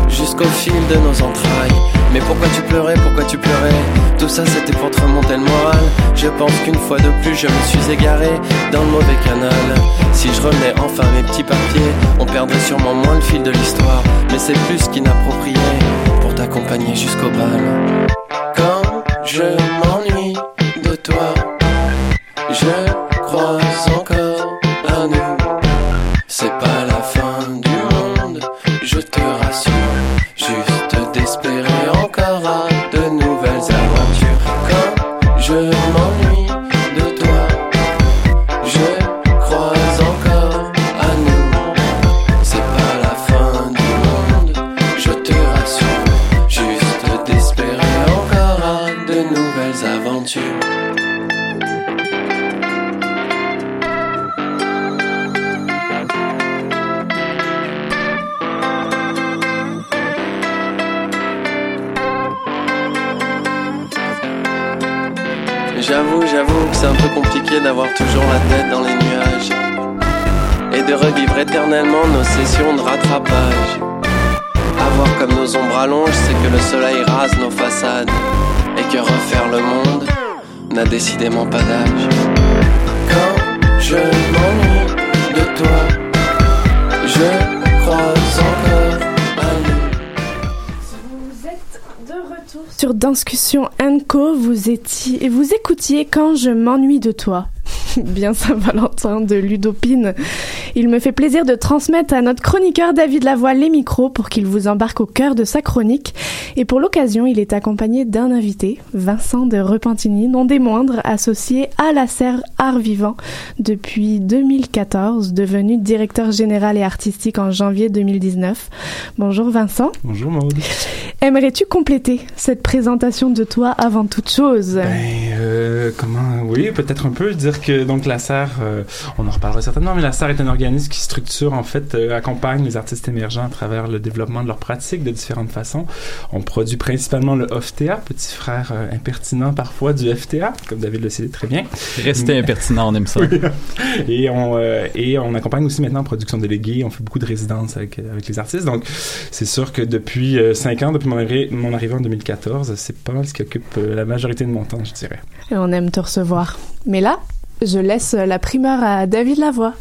jusqu'au fil de nos entrailles. Mais pourquoi tu pleurais, pourquoi tu pleurais? Tout ça c'était pour te remonter le moral. Je pense qu'une fois de plus je me suis égaré dans le mauvais canal. Si je revenais enfin mes petits papiers, on perdrait sûrement moins le fil de l'histoire. Mais c'est plus qu'inapproprié pour t'accompagner jusqu'au bal. Quand je m'ennuie de toi, je crois encore à nous. C'est pas la fin du monde, je te rassure. Juste d'espérer encore à de nouvelles aventures. Quand je c'est un peu compliqué d'avoir toujours la tête dans les nuages et de revivre éternellement nos sessions de rattrapage. Avoir comme nos ombres allongent, c'est que le soleil rase nos façades et que refaire le monde n'a décidément pas d'âge. Quand je m'ennuie de toi, je crois encore sur Discussion Co. Vous étiez vous écoutiez quand je m'ennuie de toi. Bien Saint-Valentin de Ludopine. Il me fait plaisir de transmettre à notre chroniqueur David Lavoie les micros pour qu'il vous embarque au cœur de sa chronique. Et pour l'occasion, il est accompagné d'un invité, Vincent de Repentigny, non des moindres, associé à la serre Art Vivant depuis 2014, devenu directeur général et artistique en janvier 2019. Bonjour Vincent. Bonjour Maud. Aimerais-tu compléter cette présentation de toi avant toute chose? Ben, euh, comment? Oui, peut-être un peu dire que donc la SER, euh, on en reparlera certainement, mais la SER est un organisme qui structure en fait, euh, accompagne les artistes émergents à travers le développement de leurs pratiques de différentes façons. On produit principalement le OFTA, petit frère euh, impertinent parfois du FTA, comme David le sait très bien. Restez impertinent, on aime ça. Oui. Et on euh, et on accompagne aussi maintenant en production déléguée. On fait beaucoup de résidences avec avec les artistes. Donc c'est sûr que depuis euh, cinq ans, depuis mon, arri- mon arrivée en 2014, c'est pas mal ce qui occupe euh, la majorité de mon temps, je dirais. Et on aime te recevoir. Mais là, je laisse la primeur à David Lavoie.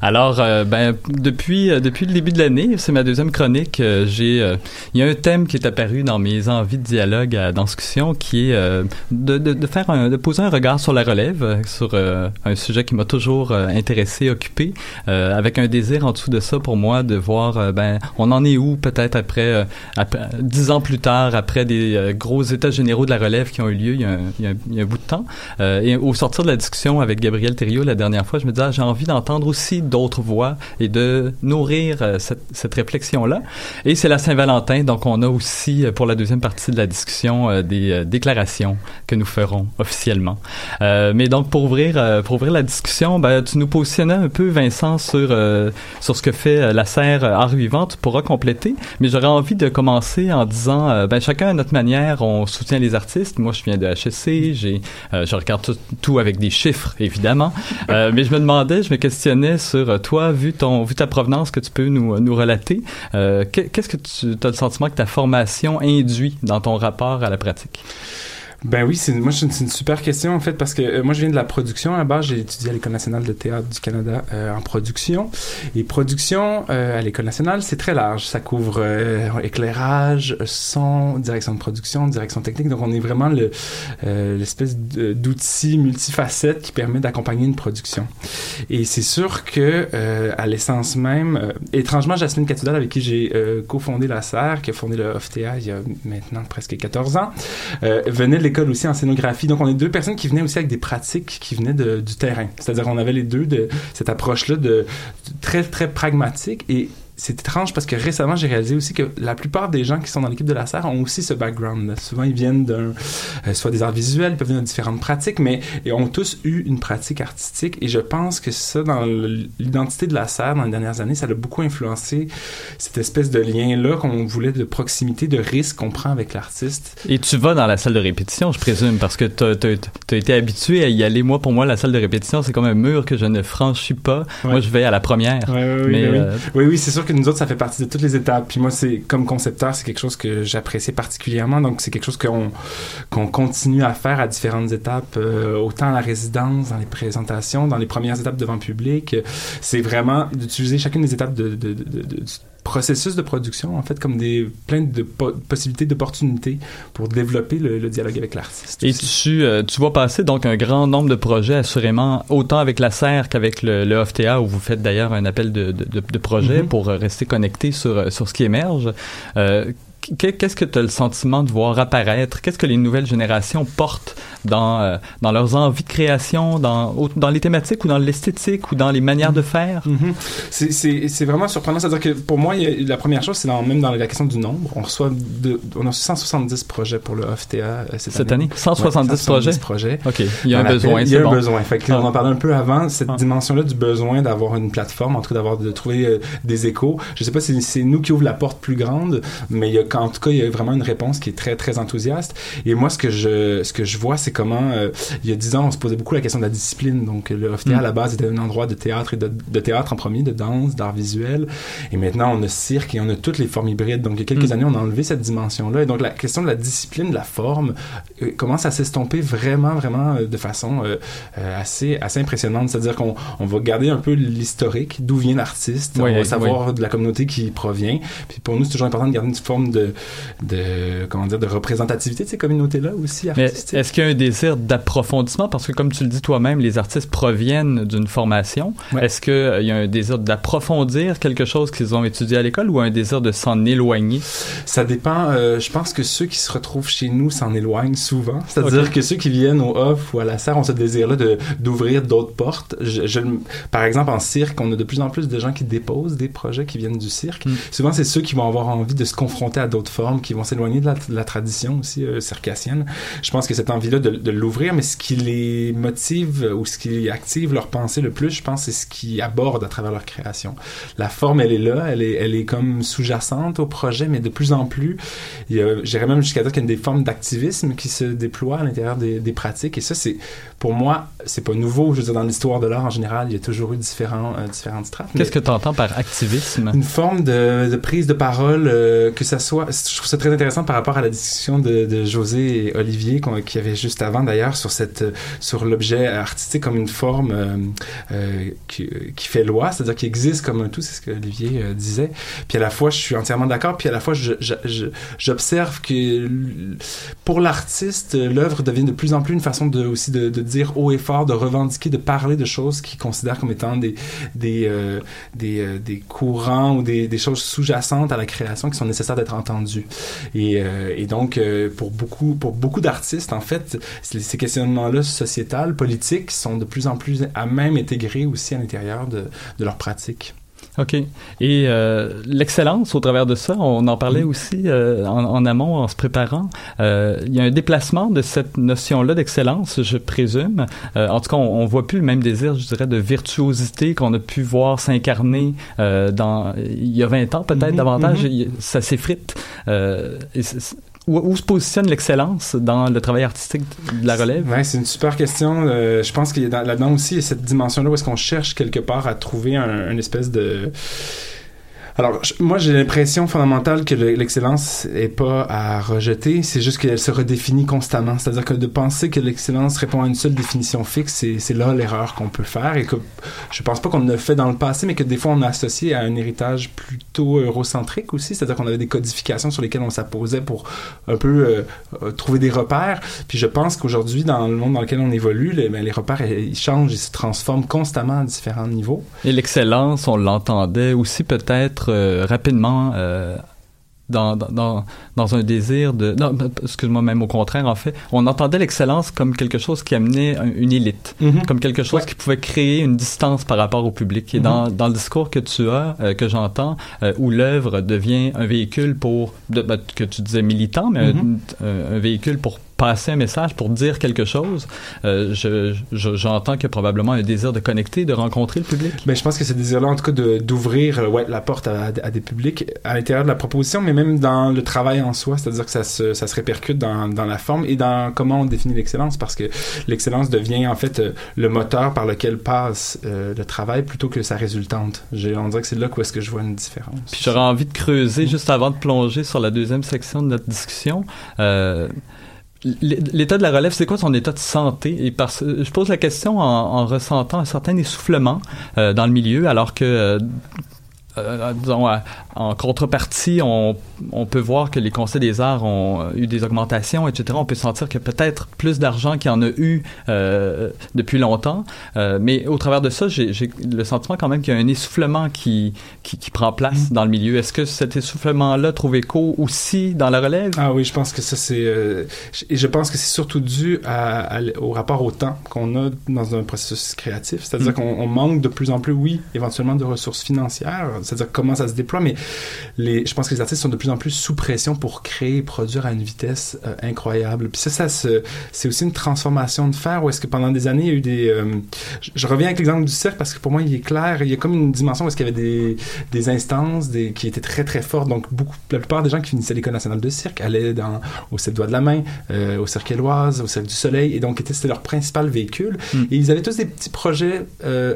Alors, euh, ben, depuis, euh, depuis le début de l'année, c'est ma deuxième chronique, euh, j'ai, euh, il y a un thème qui est apparu dans mes envies de dialogue à discussion qui est euh, de, de, de faire un, de poser un regard sur la relève, euh, sur euh, un sujet qui m'a toujours euh, intéressé, occupé, euh, avec un désir en dessous de ça pour moi de voir, euh, ben, on en est où peut-être après, euh, après, dix ans plus tard, après des euh, gros états généraux de la relève qui ont eu lieu il y a un, il y a un, il y a un bout de temps. Euh, et au sortir de la discussion avec Gabriel Thériault la dernière fois, je me disais, ah, j'ai envie d'entendre aussi d'autres voix et de nourrir euh, cette, réflexion-là. Et c'est la Saint-Valentin, donc on a aussi, euh, pour la deuxième partie de la discussion, euh, des déclarations que nous ferons officiellement. Mais donc, pour ouvrir, pour ouvrir la discussion, ben, tu nous positionnais un peu, Vincent, sur, sur ce que fait la serre Art Vivant. Tu pourras compléter, mais j'aurais envie de commencer en disant, ben, chacun à notre manière, on soutient les artistes. Moi, je viens de HSC, j'ai, je regarde tout, avec des chiffres, évidemment. Mais je me demandais, je me questionnais sur euh, toi, vu ton, vu ta provenance que tu peux nous, nous relater, euh, que- qu'est-ce que tu as le sentiment que ta formation induit dans ton rapport à la pratique? Ben oui, c'est moi c'est une, super question en fait parce que euh, moi je viens de la production à la base, j'ai étudié à l'École nationale de théâtre du Canada euh, en production et production euh, à l'École nationale, c'est très large, ça couvre euh, éclairage, son, direction de production, direction technique. Donc on est vraiment le euh, l'espèce d'outil multifacette qui permet d'accompagner une production. Et c'est sûr que euh, à l'essence même, étrangement Jasmine Catudal avec qui j'ai cofondé la SER, qui a fondé le OFTA il y a maintenant presque 14 ans, venait de l'école aussi en scénographie. Donc, on est deux personnes qui venaient aussi avec des pratiques qui venaient du terrain. C'est-à-dire, on avait les deux de cette approche-là de, de très, très pragmatique et c'est étrange parce que récemment, j'ai réalisé aussi que la plupart des gens qui sont dans l'équipe de la SER ont aussi ce background. Souvent, ils viennent d'un, euh, soit des arts visuels, ils peuvent venir de différentes pratiques, mais ils ont tous eu une pratique artistique. Et je pense que ça, dans l'identité de la SER dans les dernières années, ça a beaucoup influencé cette espèce de lien-là qu'on voulait de proximité, de risque qu'on prend avec l'artiste. Et tu vas dans la salle de répétition, je présume, parce que tu as, été habitué à y aller. Moi, pour moi, la salle de répétition, c'est comme un mur que je ne franchis pas. Moi, je vais à la première. Ouais, ouais, oui, Mais, oui, euh, oui, oui, c'est sûr que nous autres, ça fait partie de toutes les étapes. Puis moi, c'est comme concepteur, c'est quelque chose que j'apprécie particulièrement. Donc, c'est quelque chose qu'on qu'on continue à faire à différentes étapes, euh, autant à la résidence, dans les présentations, dans les premières étapes devant le public. C'est vraiment d'utiliser chacune des étapes de, de- processus de production, en fait, comme des plein de po- possibilités, d'opportunités pour développer le, le dialogue avec l'artiste. Et tu, euh, tu vois passer donc un grand nombre de projets, assurément, autant avec la SER qu'avec le, le OFTA, où vous faites d'ailleurs un appel de, de, de- de projet Mhm. pour rester connecté sur, euh, sur ce qui émerge. Euh, Qu'est-ce que tu as le sentiment de voir apparaître? Qu'est-ce que les nouvelles générations portent dans, euh, dans leurs envies de création, dans, dans les thématiques ou dans l'esthétique ou dans les manières de faire? Mhm. C'est- C'est vraiment surprenant. C'est-à-dire que pour moi, a- la première chose, c'est même dans la question du nombre. On reçoit de, on a reçu 170 projets pour le OFTA euh, cette, Cette année? Ouais, 170 projets? projets. OK. Il y a un Dans besoin, Il y a un bon. besoin. Fait que, Ah. On en parlait un peu avant, cette dimension-là du besoin d'avoir une plateforme, en tout cas d'avoir de trouver euh, des échos. Je sais pas si c'est nous qui ouvre la porte plus grande, mais il y a, en tout cas, il y a vraiment une réponse qui est très, très enthousiaste. Et moi, ce que je, ce que je vois, c'est comment, euh, il y a 10 ans, on se posait beaucoup la question de la discipline. Donc, le OFTA, Mm. à la base, était un endroit de théâtre et de, de théâtre en premier, de danse, d'art visuel. Et maintenant, on a cirque et on a toutes les formes hybrides. Donc, il y a quelques Mm. années, on a enlevé cette dimension-là. Et donc, la question de la discipline, de la forme, euh, commence à s'estomper vraiment, vraiment euh, de façon assez, assez impressionnante. C'est-à-dire qu'on on va garder un peu l'historique, d'où vient l'artiste, Oui, on va oui. savoir de la communauté qui provient. Puis pour nous, c'est toujours important de garder une forme de, de comment dire, de représentativité de ces communautés-là aussi artistiques? est-ce qu'il y a un désir d'approfondissement? Parce que, comme tu le dis toi-même, les artistes proviennent d'une formation. Est-ce qu'il y a un désir d'approfondir quelque chose qu'ils ont étudié à l'école ou un désir de s'en éloigner? Ça dépend. euh, je pense que ceux qui se retrouvent chez nous s'en éloignent souvent. C'est-à-dire que ceux qui viennent au off ou à la serre ont ce désir-là de d'ouvrir d'autres portes. Je, je le- par exemple, en cirque, on a de plus en plus de gens qui déposent des projets qui viennent du cirque. Souvent, c'est ceux qui vont avoir envie de se confronter à d'autres formes, qui vont s'éloigner de la, de la tradition aussi euh, circassienne. Je pense que cette envie-là de, de l'ouvrir, mais ce qui les motive ou ce qui active leur pensée le plus, je pense, c'est ce qui aborde à travers leur création. La forme, elle est là, elle est, elle est comme sous-jacente au projet, mais de plus en plus, j'irais même jusqu'à dire qu'il y a des formes d'activisme qui se déploient à l'intérieur des, des pratiques. Et ça, c'est, pour moi, c'est pas nouveau. Je veux dire, dans l'histoire de l'art en général, il y a toujours eu différents, euh, différentes strates. Qu'est-ce que tu entends par activisme? une forme de, de prise de parole euh, que ça soit je trouve ça très intéressant par rapport à la discussion de, José et Olivier qu'il y avait juste avant d'ailleurs sur cette sur l'objet artistique comme une forme euh, euh, qui, qui fait loi c'est-à-dire qui existe comme un tout c'est ce que Olivier euh, disait puis à la fois je suis entièrement d'accord puis à la fois j'observe que pour l'artiste l'œuvre devient de plus en plus une façon de aussi de, de dire haut et fort de revendiquer de parler de choses qu'il considère comme étant des des des, des courants ou des, des choses sous-jacentes à la création qui sont nécessaires d'être entendues. Et, euh, et donc, euh, pour beaucoup, pour beaucoup d'artistes, en fait, ces questionnements-là sociétals, politiques, sont de plus en plus à même intégrés aussi à l'intérieur de, de leur pratique. OK. Et euh, l'excellence, au travers de ça, on en parlait aussi euh, en, en amont, en se préparant. Euh, Il y a un déplacement de cette notion-là d'excellence, je présume. Euh, en tout cas, on, on voit plus le même désir, je dirais, de virtuosité qu'on a pu voir s'incarner euh, dans il y a 20 ans, peut-être Mhm, davantage. mhm. Ça s'effrite. Où, se positionne l'excellence dans le travail artistique de la relève? Ouais, c'est une super question. Euh, je pense qu'il y a dans- là-dedans aussi cette dimension-là où est-ce qu'on cherche quelque part à trouver un, une espèce de Alors, moi, j'ai l'impression fondamentale que le- l'excellence est pas à rejeter, c'est juste qu'elle se redéfinit constamment. C'est-à-dire que de penser que l'excellence répond à une seule définition fixe, c'est, là l'erreur qu'on peut faire et que je pense pas qu'on l'a fait dans le passé, mais que des fois on a associé à un héritage plutôt eurocentrique aussi. C'est-à-dire qu'on avait des codifications sur lesquelles on s'apposait pour un peu euh, euh, trouver des repères. Puis je pense qu'aujourd'hui, dans le monde dans lequel on évolue, les, ben, les repères, ils changent, ils se transforment constamment à différents niveaux. Et l'excellence, on l'entendait aussi peut-être euh, rapidement euh, dans, dans, dans, dans un désir de... Non, excuse-moi, même au contraire, en fait. On entendait l'excellence comme quelque chose qui amenait un- une élite, Mhm. comme quelque chose qui pouvait créer une distance par rapport au public. Et Mhm. dans, dans le discours que tu as, euh, que j'entends, euh, où l'œuvre devient un véhicule pour... de- ben, que tu disais militant, mais un- Mhm. un, un véhicule pour passer un message, pour dire quelque chose, euh, je, je- j'entends qu'il y a probablement un désir de connecter, de rencontrer le public. Ben, je pense que ce désir-là, en tout cas, d'ouvrir euh, ouais, la porte à, à des publics à l'intérieur de la proposition, mais même dans le travail en soi, c'est-à-dire que ça se, ça se répercute dans, dans la forme et dans comment on définit l'excellence, parce que l'excellence devient en fait euh, le moteur par lequel passe euh, le travail plutôt que sa résultante. On dirait que c'est là où est-ce que je vois une différence. Puis j'aurais envie de creuser juste avant de plonger sur la deuxième section de notre discussion. Euh, L'état de la relève, c'est quoi son état de santé? Et parce, je pose la question en, en ressentant un certain essoufflement euh, dans le milieu, alors que, euh, euh, disons, à- en contrepartie, on, on peut voir que les conseils des arts ont euh, eu des augmentations, etc. On peut sentir a peut-être plus d'argent qu'il y en a eu euh, depuis longtemps. Euh, mais au travers de ça, j'ai le sentiment quand même qu'il y a un essoufflement qui, qui, qui prend place dans le milieu. Est-ce que cet essoufflement-là trouve écho aussi dans la relève? Ah oui, je pense que ça c'est euh, et je pense que c'est surtout dû à, à l- au rapport au temps qu'on a dans un processus créatif, c'est-à-dire Mm. qu'on on manque de plus en plus, oui, éventuellement de ressources financières, c'est-à-dire comment ça se déploie, mais les, je pense que les artistes sont de plus en plus sous pression pour créer et produire à une vitesse euh, incroyable. Puis ça, c'est aussi une transformation de faire où est-ce que pendant des années il y a eu des, euh, je, je reviens avec l'exemple du cirque parce que pour moi il est clair, il y a comme une dimension où est-ce qu'il y avait des, des instances des, qui étaient très très fortes, donc beaucoup, la plupart des gens qui finissaient l'école nationale de cirque allaient dans, au Sept Doigts de la Main, euh, au Cirque Éloise, au Cirque du Soleil, et donc était- c'était leur principal véhicule. Et ils avaient tous des petits projets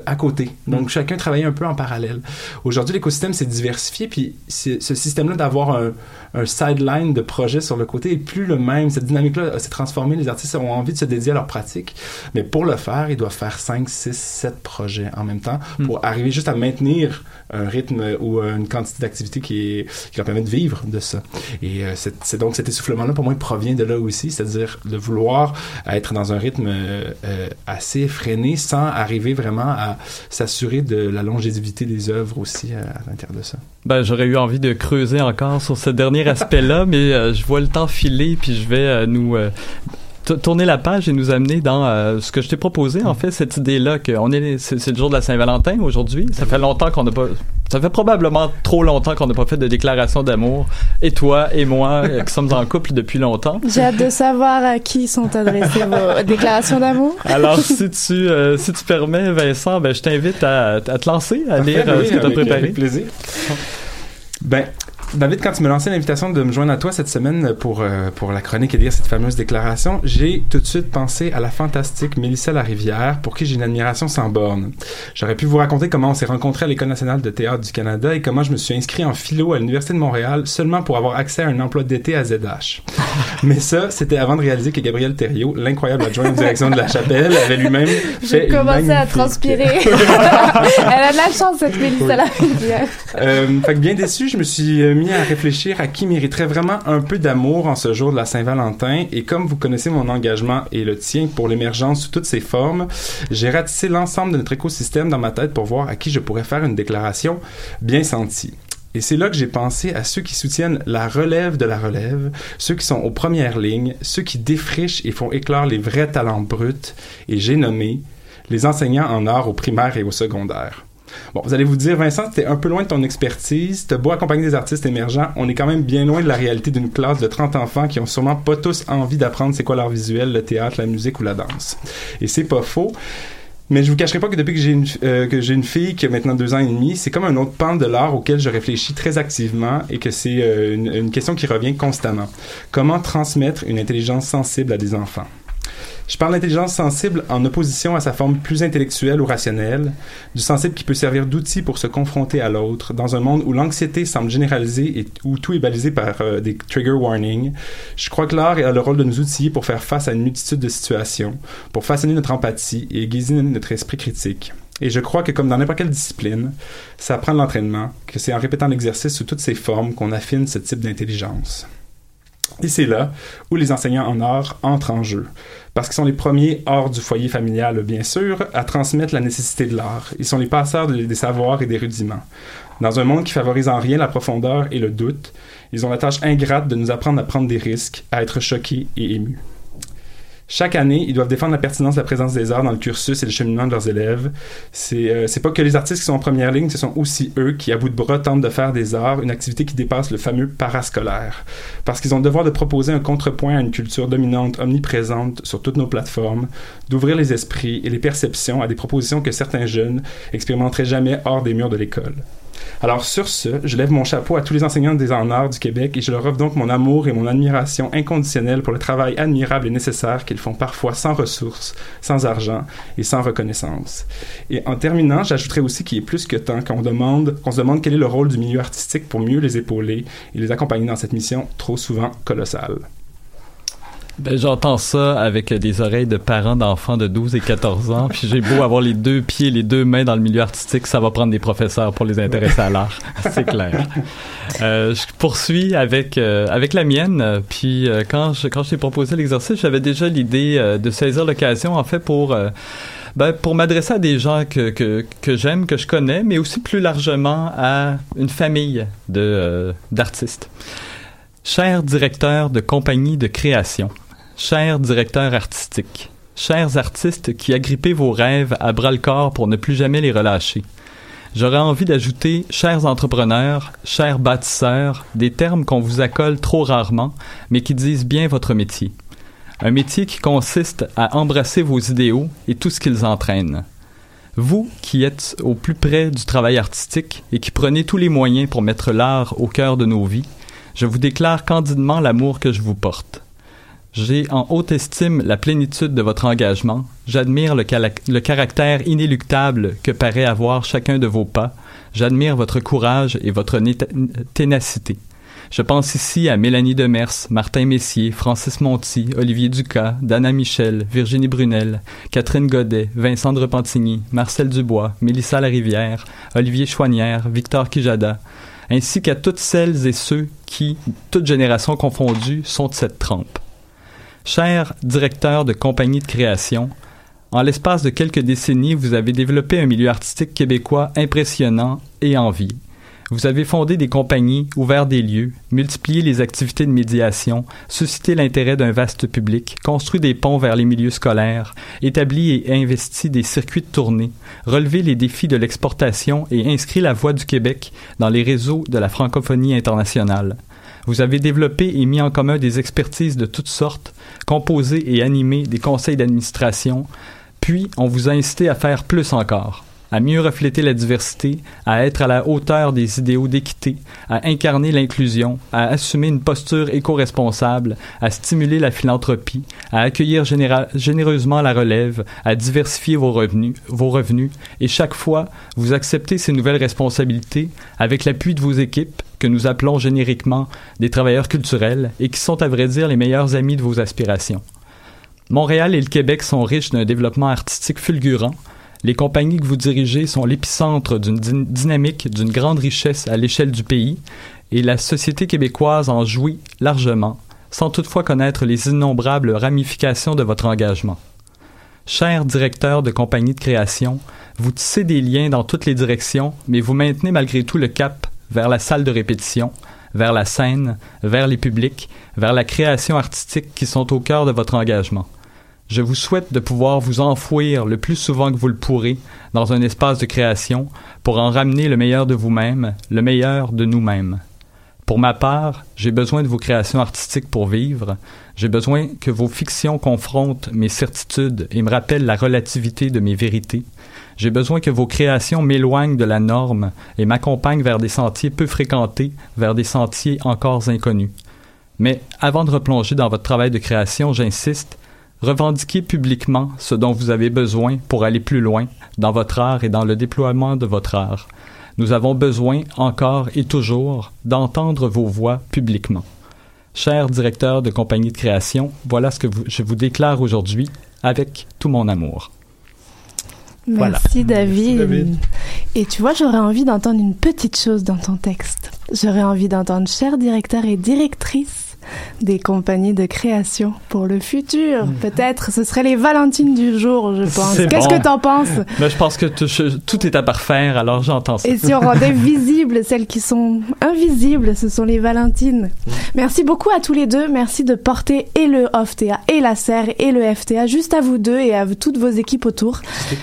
à côté. Donc chacun travaillait un peu en parallèle. Aujourd'hui, l'écosystème s'est diversifié, puis ce système-là d'avoir un, un sideline de projets sur le côté est plus le même. Cette dynamique-là s'est transformée. Les artistes ont envie de se dédier à leur pratique, mais pour le faire, ils doivent faire 5, 6, 7 projets en même temps pour arriver juste à maintenir un rythme ou une quantité d'activité qui, est- qui leur permet de vivre de ça. Et euh, c'est donc cet essoufflement-là, pour moi, il provient de là aussi, c'est-à-dire de vouloir être dans un rythme euh, euh, assez effréné sans arriver vraiment à s'assurer de la longévité des œuvres aussi euh, à l'intérieur de ça. Ben, j'aurais eu envie de creuser encore sur ce dernier aspect-là, mais euh, je vois le temps filer, puis je vais euh, nous euh, tourner la page et nous amener dans euh, ce que je t'ai proposé, en fait, cette idée-là qu'on est, c'est, c'est le jour de la Saint-Valentin aujourd'hui. Ça fait longtemps qu'on n'a pas, ça fait probablement trop longtemps qu'on n'a pas fait de déclaration d'amour. Et toi et moi, qui sommes en couple depuis longtemps. J'ai hâte de savoir à qui sont adressées vos déclarations d'amour. Alors, si tu, euh, si tu permets, Vincent, ben, je t'invite à, à te lancer, à lire euh, ce que tu as préparé. avec plaisir. Ben, David, quand tu me lançais l'invitation de me joindre à toi cette semaine pour, euh, pour la chronique et lire cette fameuse déclaration, j'ai tout de suite pensé à la fantastique Mélissa Larivière, pour qui j'ai une admiration sans borne. J'aurais pu vous raconter comment on s'est rencontrés à l'École nationale de théâtre du Canada et comment je me suis inscrit en philo à l'Université de Montréal seulement pour avoir accès à un emploi d'été à ZH. Mais ça, c'était avant de réaliser que Gabriel Thériault, l'incroyable adjoint de direction de la chapelle, avait lui-même fait J'ai commencé à transpirer. Elle a de la chance, cette Mélissa là. Euh, fait que bien déçu, je me suis euh, à réfléchir à qui mériterait vraiment un peu d'amour en ce jour de la Saint-Valentin. Et comme vous connaissez mon engagement et le tien pour l'émergence sous toutes ses formes, j'ai ratissé l'ensemble de notre écosystème dans ma tête pour voir à qui je pourrais faire une déclaration bien sentie. Et c'est là que j'ai pensé à ceux qui soutiennent la relève de la relève, ceux qui sont aux premières lignes, ceux qui défrichent et font éclore les vrais talents bruts. Et j'ai nommé les enseignants en art au primaire et au secondaire. Bon, vous allez vous dire, Vincent, t'es un peu loin de ton expertise, t'as beau accompagner des artistes émergents, on est quand même bien loin de la réalité d'une classe de 30 enfants qui ont sûrement pas tous envie d'apprendre c'est quoi l'art visuel, le théâtre, la musique ou la danse. Et c'est pas faux. Mais je vous cacherai pas que depuis que j'ai une, euh, une fille qui a maintenant deux ans et demi, c'est comme un autre pan de l'art auquel je réfléchis très activement et que c'est euh, une question qui revient constamment. Comment transmettre une intelligence sensible à des enfants? Je parle d'intelligence sensible en opposition à sa forme plus intellectuelle ou rationnelle, du sensible qui peut servir d'outil pour se confronter à l'autre, dans un monde où l'anxiété semble généralisée et où tout est balisé par euh, des trigger warnings. Je crois que l'art a le rôle de nous outiller pour faire face à une multitude de situations, pour façonner notre empathie et aiguiser notre esprit critique. Et je crois que comme dans n'importe quelle discipline, ça prend de l'entraînement, que c'est en répétant l'exercice sous toutes ses formes qu'on affine ce type d'intelligence. Et c'est là où les enseignants en art entrent en jeu. Parce qu'ils sont les premiers, hors du foyer familial bien sûr, à transmettre la nécessité de l'art. Ils sont les passeurs des savoirs et des rudiments. Dans un monde qui favorise en rien la profondeur et le doute, ils ont la tâche ingrate de nous apprendre à prendre des risques, à être choqués et émus. Chaque année, ils doivent défendre la pertinence de la présence des arts dans le cursus et le cheminement de leurs élèves. C'est euh, pas que les artistes qui sont en première ligne, ce sont aussi eux qui, à bout de bras, tentent de faire des arts une activité qui dépasse le fameux parascolaire. Parce qu'ils ont le devoir de proposer un contrepoint à une culture dominante, omniprésente sur toutes nos plateformes, d'ouvrir les esprits et les perceptions à des propositions que certains jeunes expérimenteraient jamais hors des murs de l'école. Alors sur ce, je lève mon chapeau à tous les enseignants des arts du Québec et je leur offre donc mon amour et mon admiration inconditionnelle pour le travail admirable et nécessaire qu'ils font parfois sans ressources, sans argent et sans reconnaissance. Et en terminant, j'ajouterai aussi qu'il est plus que temps qu'on demande, qu'on se demande quel est le rôle du milieu artistique pour mieux les épauler et les accompagner dans cette mission trop souvent colossale. Ben, j'entends ça avec des oreilles de parents d'enfants de 12 et 14 ans. Puis j'ai beau avoir les deux pieds, les deux mains dans le milieu artistique, ça va prendre des professeurs pour les intéresser à l'art. C'est clair. Euh, je poursuis avec euh, avec la mienne. Puis euh, quand je quand je t'ai proposé l'exercice, j'avais déjà l'idée euh, de saisir l'occasion en fait pour ben, pour m'adresser à des gens que, que, que j'aime, que je connais, mais aussi plus largement à une famille de d'artistes. Cher directeur de compagnie de création, Chers directeurs artistiques, chers artistes qui agrippez vos rêves à bras-le-corps pour ne plus jamais les relâcher. J'aurais envie d'ajouter chers entrepreneurs, chers bâtisseurs, des termes qu'on vous accole trop rarement, mais qui disent bien votre métier. Un métier qui consiste à embrasser vos idéaux et tout ce qu'ils entraînent. Vous qui êtes au plus près du travail artistique et qui prenez tous les moyens pour mettre l'art au cœur de nos vies, je vous déclare candidement l'amour que je vous porte. J'ai en haute estime la plénitude de votre engagement. J'admire le, caractère inéluctable que paraît avoir chacun de vos pas. J'admire votre courage et votre ténacité. Je pense ici à Mélanie Demers, Martin Messier, Francis Monti, Olivier Ducas, Dana Michel, Virginie Brunel, Catherine Godet, Vincent Repentigny, Marcel Dubois, Mélissa Larivière, Olivier Chouanière, Victor Kijada, ainsi qu'à toutes celles et ceux qui, toutes générations confondues, sont de cette trempe. Cher directeur de compagnie de création, en l'espace de quelques décennies, vous avez développé un milieu artistique québécois impressionnant et en vie. Vous avez fondé des compagnies, ouvert des lieux, multiplié les activités de médiation, suscité l'intérêt d'un vaste public, construit des ponts vers les milieux scolaires, établi et investi des circuits de tournée, relevé les défis de l'exportation et inscrit la voix du Québec dans les réseaux de la francophonie internationale. Vous avez développé et mis en commun des expertises de toutes sortes, composé et animé des conseils d'administration, puis on vous a incité à faire plus encore à mieux refléter la diversité, à être à la hauteur des idéaux d'équité, à incarner l'inclusion, à assumer une posture éco-responsable, à stimuler la philanthropie, à accueillir généreusement la relève, à diversifier vos revenus, vos revenus, et chaque fois, vous acceptez ces nouvelles responsabilités avec l'appui de vos équipes, que nous appelons génériquement des travailleurs culturels, et qui sont à vrai dire les meilleurs amis de vos aspirations. Montréal et le Québec sont riches d'un développement artistique fulgurant, les compagnies que vous dirigez sont l'épicentre d'une dynamique d'une grande richesse à l'échelle du pays et la société québécoise en jouit largement, sans toutefois connaître les innombrables ramifications de votre engagement. Cher directeur de compagnie de création, vous tissez des liens dans toutes les directions, mais vous maintenez malgré tout le cap vers la salle de répétition, vers la scène, vers les publics, vers la création artistique qui sont au cœur de votre engagement. Je vous souhaite de pouvoir vous enfouir le plus souvent que vous le pourrez dans un espace de création pour en ramener le meilleur de vous-même, le meilleur de nous-mêmes. Pour ma part, j'ai besoin de vos créations artistiques pour vivre. J'ai besoin que vos fictions confrontent mes certitudes et me rappellent la relativité de mes vérités. J'ai besoin que vos créations m'éloignent de la norme et m'accompagnent vers des sentiers peu fréquentés, vers des sentiers encore inconnus. Mais avant de replonger dans votre travail de création, j'insiste, Revendiquez publiquement ce dont vous avez besoin pour aller plus loin dans votre art et dans le déploiement de votre art. Nous avons besoin, encore et toujours, d'entendre vos voix publiquement. Cher directeur de compagnie de création, voilà ce que je vous déclare aujourd'hui avec tout mon amour. Voilà. Merci David. Et tu vois, j'aurais envie d'entendre une petite chose dans ton texte. J'aurais envie d'entendre cher directeur et directrice des compagnies de création pour le futur. Peut-être ce serait les Valentines du jour, je pense. Qu'est-ce bon. que t'en penses? Ben, je pense que tout, je- tout est à parfaire, alors j'entends ça. Et si on rendait visibles celles qui sont invisibles, ce sont les Valentines. Merci beaucoup à tous les deux. Merci de porter et le OFTA et la serre et le FTA juste à vous deux et à toutes vos équipes autour.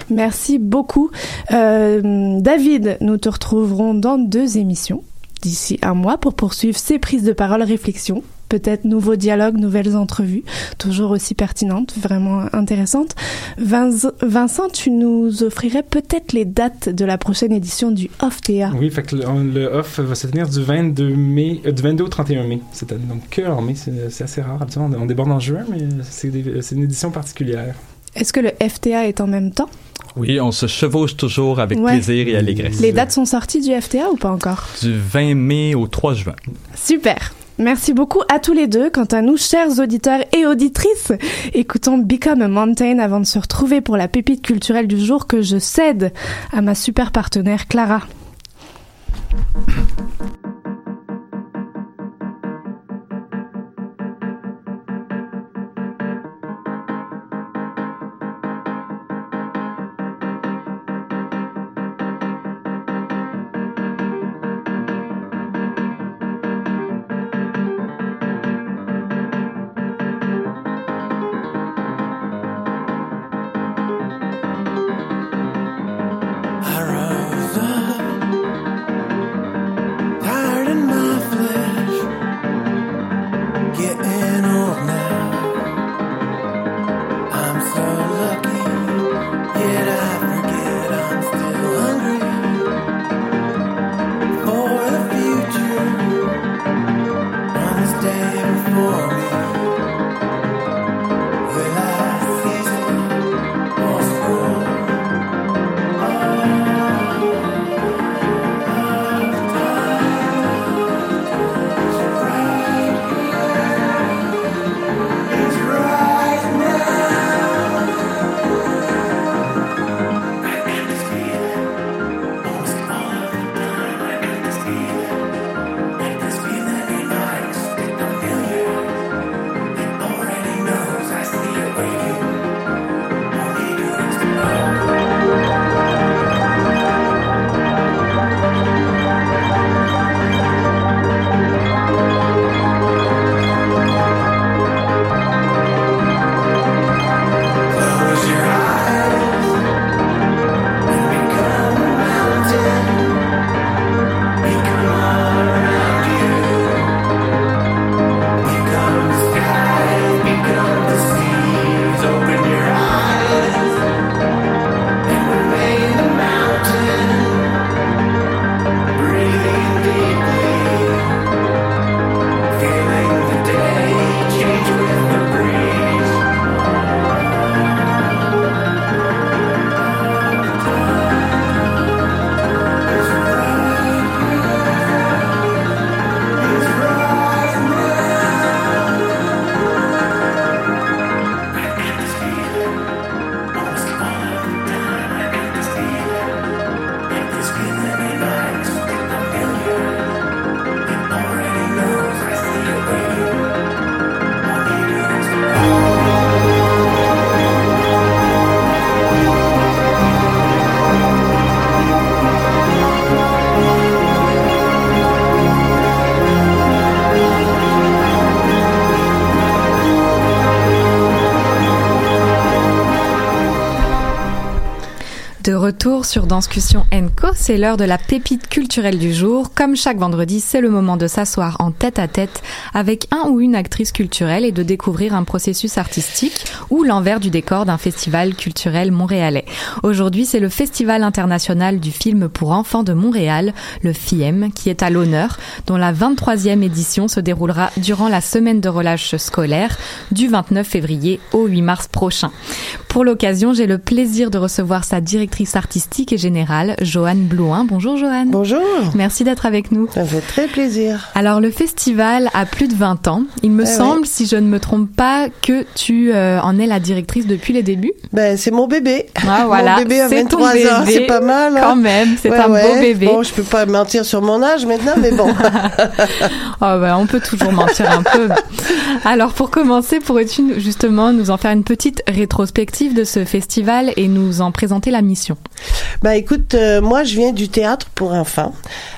Merci beaucoup. Euh, David, nous te retrouverons dans deux émissions d'ici un mois pour poursuivre ces prises de parole, réflexions. Peut-être nouveaux dialogues, nouvelles entrevues, toujours aussi pertinentes, vraiment intéressantes. Vince- Vincent, tu nous offrirais peut-être les dates de la prochaine édition du OFTA. Oui, fait que le, on- le off va se tenir du 22 mai, euh, du 22 au 31 mai cette année. Donc que en mai, c'est assez rare. Habituellement, on, déborde en juin, mais c'est une édition particulière. Est-ce que le FTA est en même temps? Oui, on se chevauche toujours avec Ouais. plaisir et allégresse. Les dates sont sorties du FTA ou pas encore? Du 20 mai au 3 juin. Super. Merci beaucoup à tous les deux. Quant à nous, chers auditeurs et auditrices, écoutons Become a Mountain avant de se retrouver pour la pépite culturelle du jour que je cède à ma super partenaire Clara. re- retour sur Danscussion Co, c'est l'heure de la pépite culturelle du jour. Comme chaque vendredi, c'est le moment de s'asseoir en tête à tête avec un ou une actrice culturelle et de découvrir un processus artistique ou l'envers du décor d'un festival culturel montréalais. Aujourd'hui, c'est le Festival international du film pour enfants de Montréal, le FIEM, qui est à l'honneur, dont la 23e édition se déroulera durant la semaine de relâche scolaire du 29 février au 8 mars prochain. Pour l'occasion, j'ai le plaisir de recevoir sa directrice artistique et générale, Joanne Blouin. Bonjour Joanne. Bonjour. Merci d'être avec nous. Ça fait très plaisir. Alors le festival a plus de 20 ans. Il me Eh semble, si je ne me trompe pas, que tu euh, en es la directrice depuis les débuts. Ben, c'est mon bébé. Ah, voilà. Mon bébé ton 23 ans, c'est pas mal. hein? Quand même, c'est Ouais, un beau ouais. bébé. Bon, je peux pas mentir sur mon âge maintenant, mais bon. Oh, bah, on peut toujours mentir un peu. Alors pour commencer, pourrais-tu justement nous en faire une petite rétrospective de ce festival et nous en présenter la mission? Ben écoute, euh, moi je viens du théâtre pour enfants.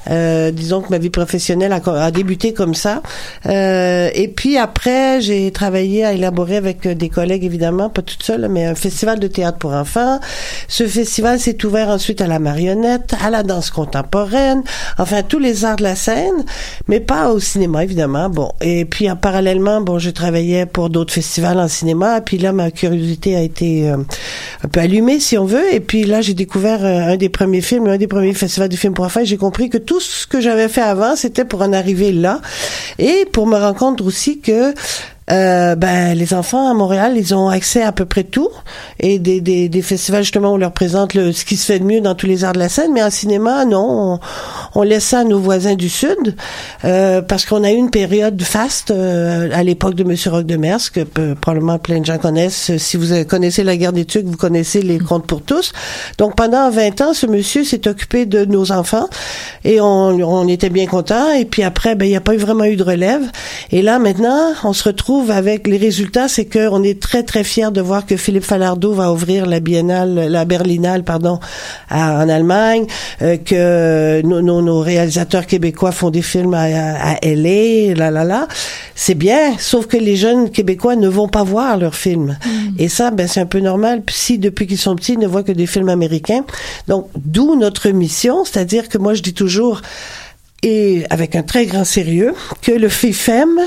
Euh, disons que ma vie professionnelle a, a débuté comme ça. Euh, et puis après, j'ai travaillé à élaborer avec euh, des collègues évidemment, pas toute seule, mais un festival de théâtre pour enfants. Ce festival s'est ouvert ensuite à la marionnette, à la danse contemporaine, enfin tous les arts de la scène, mais pas au cinéma évidemment. Bon, et puis en parallèlement, bon, je travaillais pour d'autres festivals en cinéma. Puis là, ma curiosité a été euh, un peu allumée, si on veut. Et puis là, j'ai découvert euh, un des premiers films, un des premiers festivals de films pour enfants. J'ai compris que tout ce que j'avais fait avant, c'était pour en arriver là. Et pour me rendre compte aussi que euh, ben, les enfants à Montréal, ils ont accès à peu près tout. Et des, des, des festivals, justement, on leur présente le, ce qui se fait de mieux dans tous les arts de la scène. Mais en cinéma, non. On, on laisse ça à nos voisins du Sud. Euh, parce qu'on a eu une période faste euh, à l'époque de Monsieur Roch de Mers, que peu- probablement plein de gens connaissent. Si vous connaissez la guerre des Tucs, vous connaissez les contes pour tous. Donc, pendant 20 ans, ce monsieur s'est occupé de nos enfants. Et on, on était bien contents. Et puis après, ben, il n'y a pas eu vraiment eu de relève. Et là, maintenant, on se retrouve avec les résultats, c'est qu'on est très, très fiers de voir que Philippe Falardeau va ouvrir la biennale, la Berlinale, pardon, à- en Allemagne, euh, que nos, nos, nos réalisateurs québécois font des films à, à, LA, là, là, là. C'est bien, sauf que les jeunes québécois ne vont pas voir leurs films. Et ça, ben, c'est un peu normal. Si, depuis qu'ils sont petits, ils ne voient que des films américains. Donc, d'où notre mission, c'est-à-dire que moi, je dis toujours, et avec un très grand sérieux que le FIFEM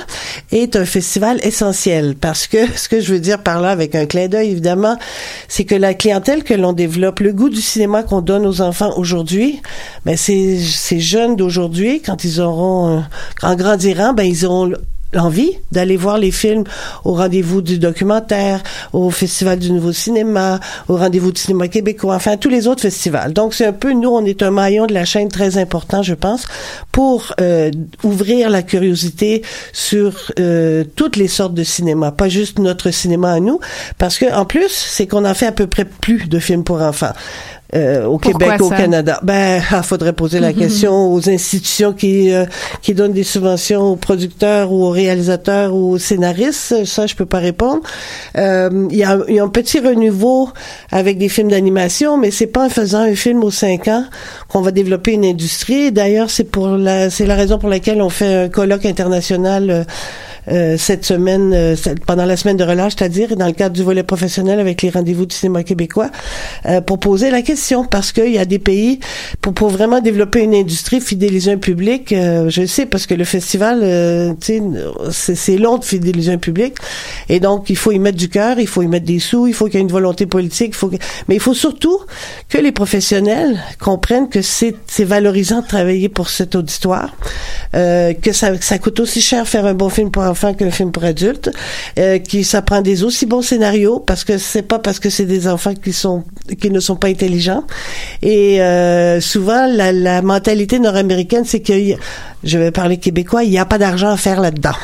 est un festival essentiel. Parce que ce que je veux dire par là avec un clin d'œil évidemment c'est que la clientèle que l'on développe le goût du cinéma qu'on donne aux enfants aujourd'hui ben ces jeunes d'aujourd'hui quand ils auront en grandirant ben ils auront l'envie d'aller voir les films au rendez-vous du documentaire, au Festival du Nouveau Cinéma, au rendez-vous du cinéma québécois, enfin tous les autres festivals. Donc c'est un peu, nous, on est un maillon de la chaîne très important, je pense, pour euh, ouvrir la curiosité sur euh, toutes les sortes de cinéma, pas juste notre cinéma à nous, parce que en plus, c'est qu'on en fait à peu près plus de films pour enfants. Euh, au Pourquoi Québec, au ça? Canada. Ben, il faudrait poser la question aux institutions qui euh, qui donnent des subventions aux producteurs ou aux réalisateurs ou aux scénaristes. Ça, je peux pas répondre. Euh, Il y, a, il y a un petit renouveau avec des films d'animation, mais c'est pas en faisant un film aux cinq ans qu'on va développer une industrie. D'ailleurs, c'est pour la c'est la raison pour laquelle on fait un colloque international. Euh, cette semaine, euh, pendant la semaine de relâche, c'est-à-dire dans le cadre du volet professionnel avec les rendez-vous du cinéma québécois, euh, pour poser la question, parce qu'il y a des pays, pour, pour vraiment développer une industrie, fidéliser un public, euh, je sais, parce que le festival, euh, c'est- long de fidéliser un public, et donc il faut y mettre du cœur, il faut y mettre des sous, il faut qu'il y ait une volonté politique, il faut que- mais il faut surtout que les professionnels comprennent que c'est valorisant de travailler pour cet auditoire, que ça, ça coûte aussi cher faire un bon film pour enfants qu'un film pour adultes, euh, qui ça prend des aussi bons scénarios parce que c'est pas parce que c'est des enfants qui sont qui ne sont pas intelligents. Et euh, souvent la, la mentalité nord-américaine c'est que je vais parler québécois il n'y a pas d'argent à faire là-dedans.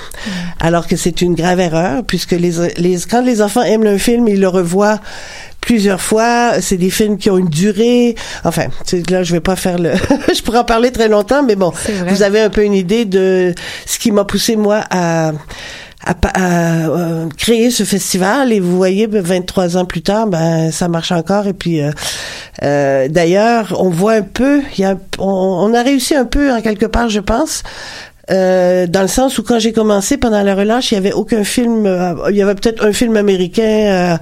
Alors que c'est une grave erreur puisque les, les quand les enfants aiment un film ils le revoient plusieurs fois. C'est des films qui ont une durée. Enfin, là, je vais pas faire le. je pourrais en parler très longtemps, mais bon, vous avez un peu une idée de ce qui m'a poussé moi à à, à, euh, créer ce festival et vous voyez ben, 23 ans plus tard ben ça marche encore et puis euh, euh, d'ailleurs on voit un peu il y a on, on a réussi un peu en quelque part je pense euh, dans le sens où quand j'ai commencé pendant la relâche, il y avait aucun film, euh, il y avait peut-être un film américain euh,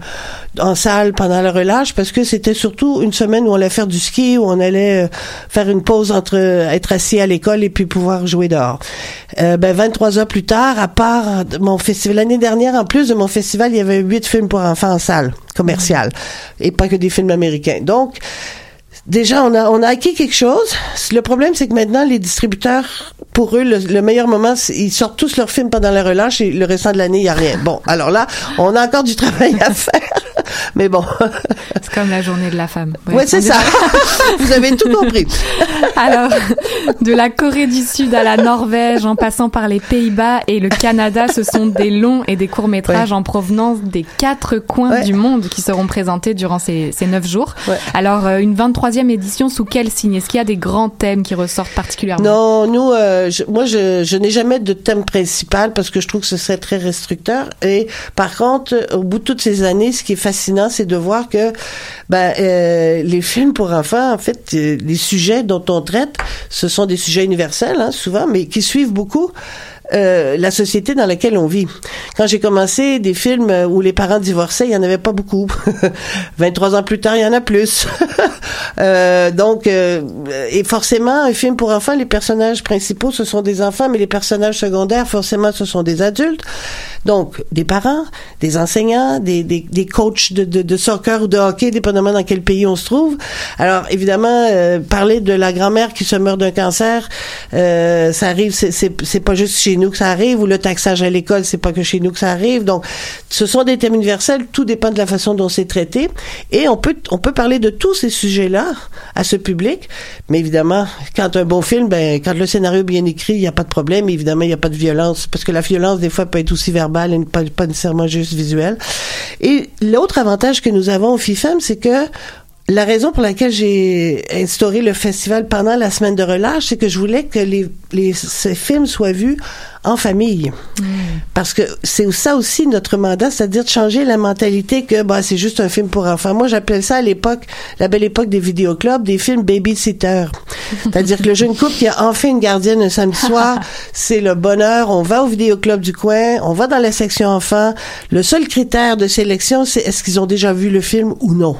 en salle pendant la relâche parce que c'était surtout une semaine où on allait faire du ski, où on allait euh, faire une pause entre euh, être assis à l'école et puis pouvoir jouer dehors. Ben 23 heures plus tard, à part mon festival l'année dernière, en plus de mon festival, il y avait huit films pour enfants en salle commerciale et pas que des films américains. Donc déjà, on a, on a acquis quelque chose. Le problème, c'est que maintenant, les distributeurs, pour eux, le, le meilleur moment, ils sortent tous leurs films pendant la relâche et le restant de l'année, il n'y a rien. Bon, alors là, on a encore du travail à faire. Mais bon. C'est comme la journée de la femme. Ouais, c'est ça. Vous avez tout compris. Alors, de la Corée du Sud à la Norvège, en passant par les Pays-Bas et le Canada, ce sont des longs et des courts-métrages en provenance des quatre coins du monde qui seront présentés durant ces, ces neuf jours. Alors, euh, une 23e édition sous quel signe? Est-ce qu'il y a des grands thèmes qui ressortent particulièrement? Non, nous, euh, je- moi, je, je n'ai jamais de thème principal parce que je trouve que ce serait très restricteur. Et par contre, au bout de toutes ces années, ce qui est fascinant, c'est de voir que ben, euh, les films pour enfants, en fait, euh, les sujets dont on traite, ce sont des sujets universels, hein, souvent, mais qui suivent beaucoup. Euh, la société dans laquelle on vit. Quand j'ai commencé des films euh, où les parents divorçaient, il y en avait pas beaucoup. 23 ans plus tard, il y en a plus. Euh, donc, euh, et forcément, un film pour enfants, les personnages principaux, ce sont des enfants, mais les personnages secondaires, forcément, ce sont des adultes. Donc, des parents, des enseignants, des, des, des coachs de, de, de soccer ou de hockey, dépendamment dans quel pays on se trouve. Alors, évidemment, euh, parler de la grand-mère qui se meurt d'un cancer, ça arrive, c'est pas juste chez nous que ça arrive, ou le taxage à l'école, c'est pas que chez nous que ça arrive. Donc, ce sont des thèmes universels, tout dépend de la façon dont c'est traité. Et on peut, on peut parler de tous ces sujets-là à ce public, mais évidemment, quand un bon film, ben, quand le scénario est bien écrit, il n'y a pas de problème. Évidemment, il n'y a pas de violence, parce que la violence, des fois, peut être aussi verbale et pas, pas nécessairement juste visuelle. Et l'autre avantage que nous avons au FIFEM, c'est que la raison pour laquelle j'ai instauré le festival pendant la semaine de relâche, c'est que je voulais que les, les, ces films soient vus en famille. Parce que c'est ça aussi notre mandat, c'est-à-dire de changer la mentalité que bah, c'est juste un film pour enfants. Moi, j'appelais ça à l'époque, la belle époque des vidéoclubs, des films babysitter. C'est-à-dire que le jeune couple qui a enfin une gardienne un samedi soir, c'est le bonheur. On va au vidéoclub du coin, on va dans la section enfants. Le seul critère de sélection, c'est est-ce qu'ils ont déjà vu le film ou non?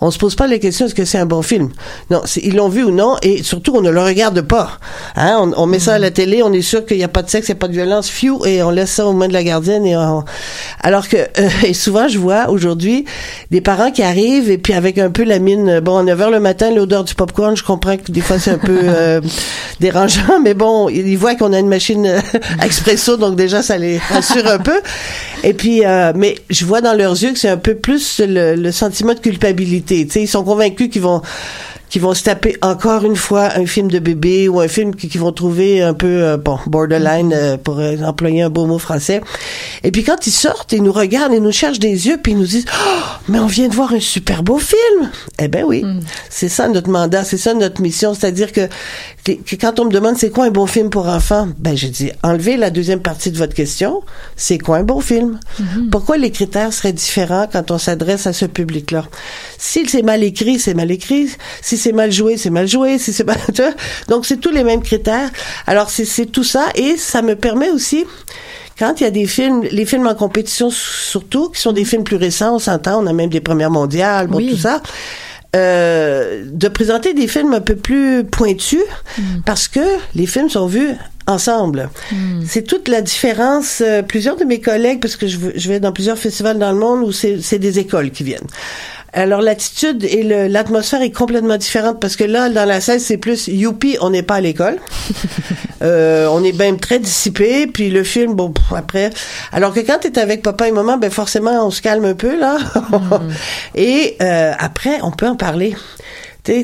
On se pose pas la question est-ce que c'est un bon film? Non, ils l'ont vu ou non, et surtout on ne le regarde pas. Hein, on, on met ça à la télé, on est sûr qu'il n'y a pas de sexe, il n'y a pas de violence, fiou, et on laisse ça aux mains de la gardienne. Et on- alors que euh, et souvent je vois aujourd'hui des parents qui arrivent et puis avec un peu la mine, bon à 9 heures le matin, l'odeur du popcorn, je comprends que des fois c'est un peu euh, dérangeant, mais bon, ils voient qu'on a une machine euh, expresso, donc déjà ça les rassure un peu. Et puis, euh, mais je vois dans leurs yeux que c'est un peu plus le, le sentiment de culpabilité. Ils sont convaincus qu'ils vont qui vont se taper encore une fois un film de bébé ou un film qui, qui vont trouver un peu euh, bon borderline euh, pour euh, employer un beau mot français. Et puis quand ils sortent, ils nous regardent, ils nous cherchent des yeux, puis ils nous disent oh, mais on vient de voir un super beau film. Eh ben oui, c'est ça notre mandat, c'est ça notre mission, c'est-à-dire que, que- que quand on me demande c'est quoi un bon film pour enfants, ben je dis enlevez la deuxième partie de votre question, c'est quoi un bon film? Pourquoi les critères seraient différents quand on s'adresse à ce public-là? Si c'est mal écrit, c'est mal écrit. Si c'est mal joué, c'est mal joué. Si c'est vois? donc c'est tous les mêmes critères. Alors c'est tout ça et ça me permet aussi quand il y a des films, les films en compétition surtout, qui sont des films plus récents, on s'entend, on a même des premières mondiales, bon, tout ça, euh, de présenter des films un peu plus pointus, parce que les films sont vus ensemble. C'est toute la différence. euh, plusieurs de mes collègues, parce que je, je vais dans plusieurs festivals dans le monde où c'est des écoles qui viennent. Alors l'attitude et le- l'atmosphère est complètement différente parce que là, dans la salle, c'est plus youpi, on n'est pas à l'école. Euh, on est même très dissipé, puis le film, bon, pff, après. Alors que quand t'es avec papa et maman, ben forcément, on se calme un peu là. et euh, après, on peut en parler.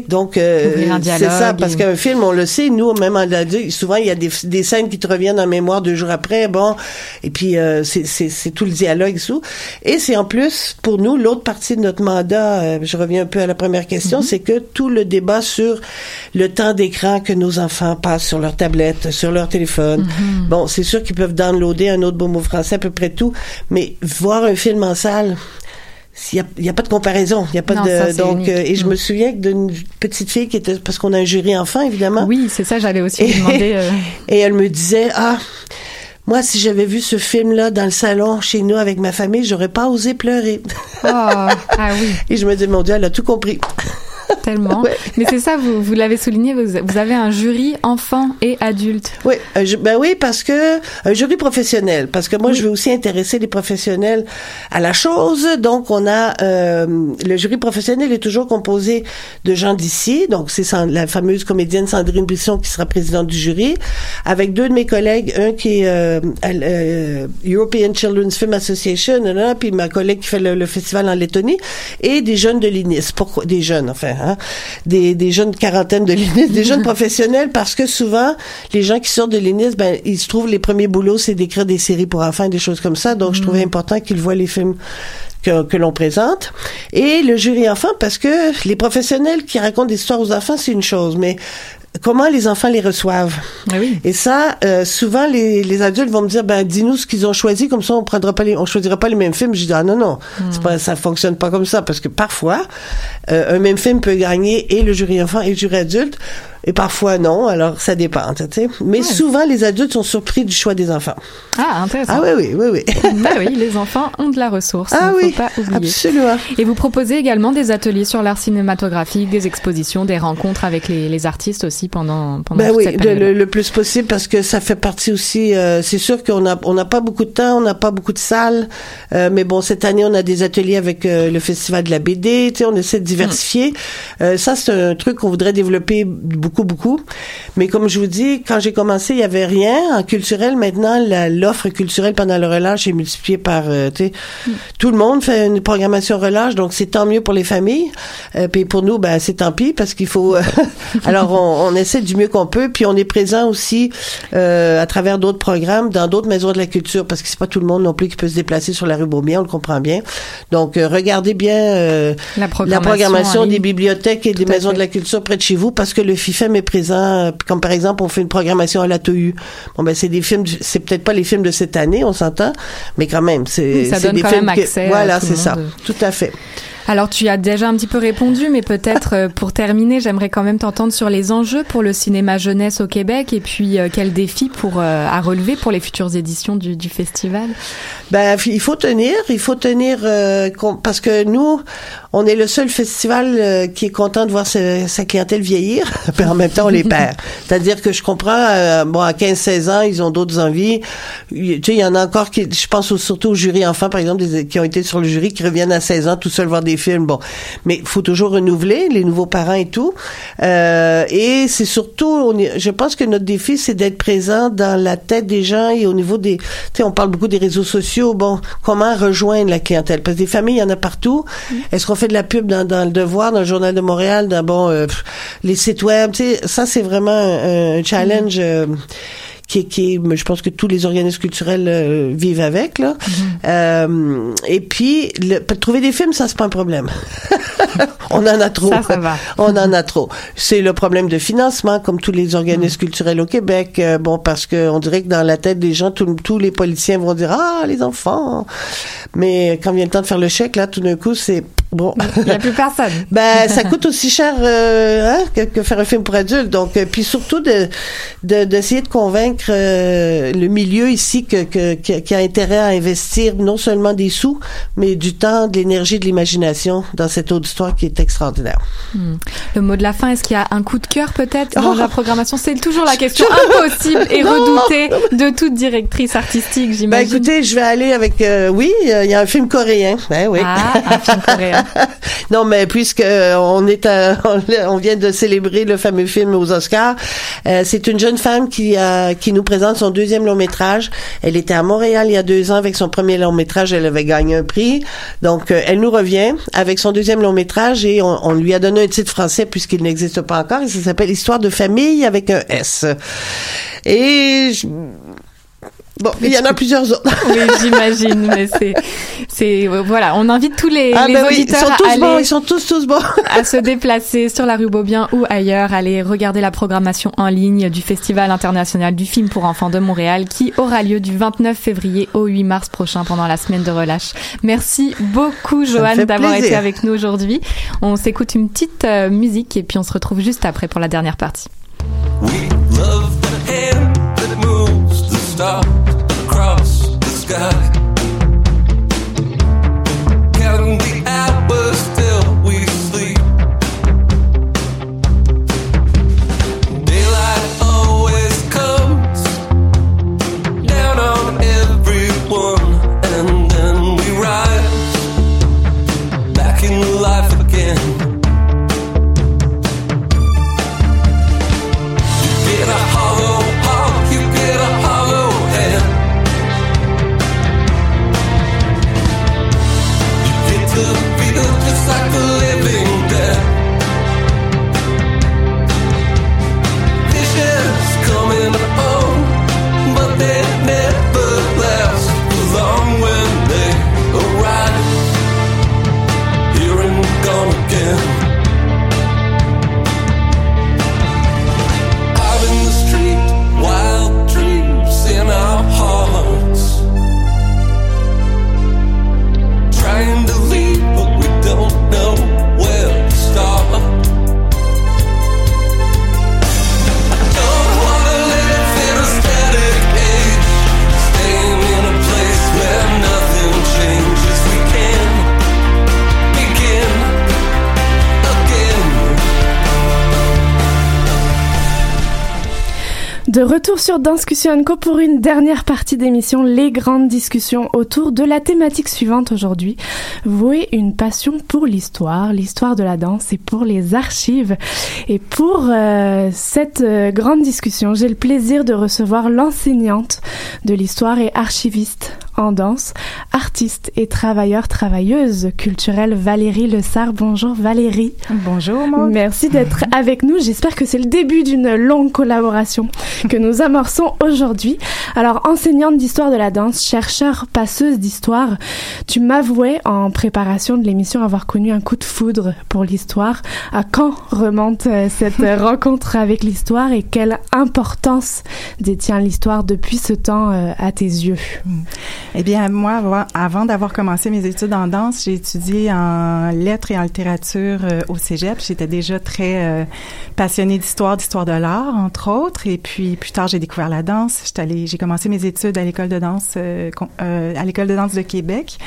Donc euh, c'est ça, parce et- qu'un film, on le sait, nous, même en adulte, souvent il y a des, des scènes qui te reviennent en mémoire deux jours après, bon, et puis euh, c'est- tout le dialogue et tout. Et c'est en plus, pour nous, l'autre partie de notre mandat, euh, je reviens un peu à la première question, c'est que tout le débat sur le temps d'écran que nos enfants passent sur leur tablette, sur leur téléphone. Bon, c'est sûr qu'ils peuvent downloader un autre beau mot français, à peu près tout, mais voir un film en salle, il n'y a, pas de comparaison. Il y a pas Non, de ça, donc euh, et je Mm. me souviens d'une petite fille qui était parce qu'on a un jury enfant évidemment. Oui, c'est ça. J'allais aussi Et, demander. euh, et elle me disait ah Moi, si j'avais vu ce film-là dans le salon chez nous avec ma famille, j'aurais pas osé pleurer. Oh, ah oui. Et je me dis, mon Dieu, elle a tout compris. Tellement. Mais c'est ça, vous, vous l'avez souligné, vous, vous avez un jury enfant et adulte. Oui, euh, je- ben oui, parce que un jury professionnel, parce que moi je veux aussi intéresser les professionnels à la chose. Donc on a euh, le jury professionnel est toujours composé de gens d'ici. Donc c'est la fameuse comédienne Sandrine Brisson qui sera présidente du jury, avec deux de mes collègues, un qui est euh, euh, European Children's Film Association, puis ma collègue qui fait le, le festival en Lettonie, et des jeunes de l'INIS. Pourquoi des jeunes, enfin, hein, des, des jeunes quarantaines de l'INIS, des jeunes professionnels, parce que souvent les gens qui sortent de l'INIS, ben ils se trouvent les premiers boulots, c'est d'écrire des séries pour enfants, des choses comme ça. Donc je trouvais important qu'ils voient les films que, que l'on présente. Et le jury enfant, parce que les professionnels qui racontent des histoires aux enfants, c'est une chose, mais comment les enfants les reçoivent. Et ça, euh, souvent les, les adultes vont me dire, ben dis-nous ce qu'ils ont choisi, comme ça on prendra pas les, on choisira pas les mêmes films. Je dis ah non non, c'est pas, ça fonctionne pas comme ça parce que parfois euh, un même film peut gagner et le jury enfant et le jury adulte. Et parfois non, alors ça dépend, tu sais. Mais souvent les adultes sont surpris du choix des enfants. Ah, intéressant. Ah oui, oui, oui, oui. bah oui, les enfants ont de la ressource. Ah oui, faut pas oublier. absolument. Et vous proposez également des ateliers sur l'art cinématographique, des expositions, des rencontres avec les, les artistes aussi pendant, pendant Ben toute oui, cette de- période. le, le plus possible parce que ça fait partie aussi. euh, c'est sûr qu'on a on n'a pas beaucoup de temps, on n'a pas beaucoup de salles, euh, mais bon cette année on a des ateliers avec euh, le festival de la BD. Tu sais, on essaie de diversifier. Euh, ça c'est un truc qu'on voudrait développer beaucoup beaucoup. Mais comme je vous dis, quand j'ai commencé, il y avait rien en culturel. Maintenant, l'offre culturelle pendant le relâche est multipliée par. euh, tu sais, tout le monde fait une programmation relâche, donc c'est tant mieux pour les familles. Euh, puis pour nous, ben c'est tant pis parce qu'il faut. Alors on, on essaie du mieux qu'on peut, puis on est présent aussi euh, à travers d'autres programmes dans d'autres maisons de la culture parce que c'est pas tout le monde non plus qui peut se déplacer sur la rue Beaubien, on le comprend bien. Donc euh, regardez bien euh, La programmation, des bibliothèques et des Tout maisons fait. de la culture près de chez vous parce que le FIFEM est présent. euh, Comme par exemple, on fait une programmation à la TU. Bon ben c'est des films, c'est peut-être pas les films de cette année, on s'entend, mais quand même c'est Oui, donne des quand films même accès voilà, c'est ça, tout à fait. Alors tu as déjà un petit peu répondu, mais peut-être euh, pour terminer, j'aimerais quand même t'entendre sur les enjeux pour le cinéma jeunesse au Québec et puis euh, quels défis pour euh, à relever pour les futures éditions du, du festival. Ben, il faut tenir, il faut tenir euh, parce que nous, on est le seul festival euh, qui est content de voir sa, sa clientèle vieillir, mais en même temps on les perd. C'est-à-dire que je comprends, euh, bon, à 15-16 ans, ils ont d'autres envies. Tu sais, il y en a encore qui, je pense surtout au jury enfants, par exemple, des- qui ont été sur le jury, qui reviennent à 16 ans tout seuls voir des films. Bon, mais il faut toujours renouveler les nouveaux parents et tout. Euh, et c'est surtout, on est- je pense que notre défi, c'est d'être présent dans la tête des gens et au niveau des, tu sais, on parle beaucoup des réseaux sociaux. Bon, comment rejoindre la clientèle? Parce que des familles, il y en a partout. Est-ce qu'on fait de la pub dans, dans le Devoir, dans le Journal de Montréal, dans bon, euh, les sites web? Tu sais, ça c'est vraiment un, un challenge. euh, qui, qui je pense que tous les organismes culturels euh, vivent avec là. Euh, et puis le, trouver des films, ça c'est pas un problème. On en a trop. Ça, ça va. On en a trop. C'est le problème de financement, comme tous les organismes culturels au Québec. Euh, bon, parce que on dirait que dans la tête des gens, tous- tous les politiciens vont dire ah les enfants. Mais quand vient le temps de faire le chèque, là, tout d'un coup, c'est bon. Il n'y a plus personne. Ben, ça coûte aussi cher euh, hein, que, que faire un film pour adultes. Donc, euh, puis surtout de de- d'essayer de, convaincre euh, le milieu ici que, que, qui a intérêt à investir non seulement des sous, mais du temps, de l'énergie, de l'imagination dans cette auditoire qui est extraordinaire. Hmm. Le mot de la fin, est-ce qu'il y a un coup de cœur peut-être dans Oh. la programmation? C'est toujours la question impossible et redoutée de toute directrice artistique, Ben j'imagine. écoutez, je vais aller avec euh, oui, euh, il y a un film coréen. Ben oui. Ah, un film coréen. non, mais puisque euh, on est on vient de célébrer le fameux film aux Oscars, euh, c'est une jeune femme qui a qui nous présente son deuxième long métrage. Elle était à Montréal il y a deux ans avec son premier long métrage. Elle avait gagné un prix, donc euh, elle nous revient avec son deuxième long métrage et on, on lui a donné un titre français puisqu'il n'existe pas encore. Et ça s'appelle Histoire de famille avec un S. Et je- Bon, il y en a plusieurs autres. oui, j'imagine, mais c'est, c'est, voilà, on invite tous les, Ah, les ben oui, ils auditeurs sont à tous aller, bons, ils sont tous, tous bons. à se déplacer sur la rue Beaubien ou ailleurs, aller regarder la programmation en ligne du Festival international du film pour enfants de Montréal qui aura lieu du 29 février au 8 mars prochain pendant la semaine de relâche. Merci beaucoup, Joanne, d'avoir été avec nous aujourd'hui. On s'écoute une petite euh, musique et puis on se retrouve juste après pour la dernière partie. Love that end that it moves the stars. Sky. De retour sur Discussion Co pour une dernière partie d'émission, les grandes discussions autour de la thématique suivante aujourd'hui. Vouer une passion pour l'histoire, l'histoire de la danse et pour les archives. Et pour euh, cette euh, grande discussion, j'ai le plaisir de recevoir l'enseignante de l'histoire et archiviste en danse, artiste et travailleur travailleuse culturelle Valérie Le Sart. Bonjour Valérie. Bonjour Maud. Merci d'être avec nous. J'espère que c'est le début d'une longue collaboration que nous amorçons aujourd'hui. Alors, enseignante d'histoire de la danse, chercheur, passeuse d'histoire, tu m'avouais en préparation de l'émission avoir connu un coup de foudre pour l'histoire. À quand remonte euh, cette rencontre avec l'histoire et quelle importance détient l'histoire depuis ce temps euh, à tes yeux? Eh bien, moi, avant- d'avoir commencé mes études en danse, j'ai étudié en lettres et en littérature euh, au cégep. J'étais déjà très euh, passionnée d'histoire, d'histoire de l'art, entre autres. Et puis, plus tard, j'ai découvert la danse. J'ai commencé mes études à l'école de danse, euh, euh, à l'école de danse de Québec.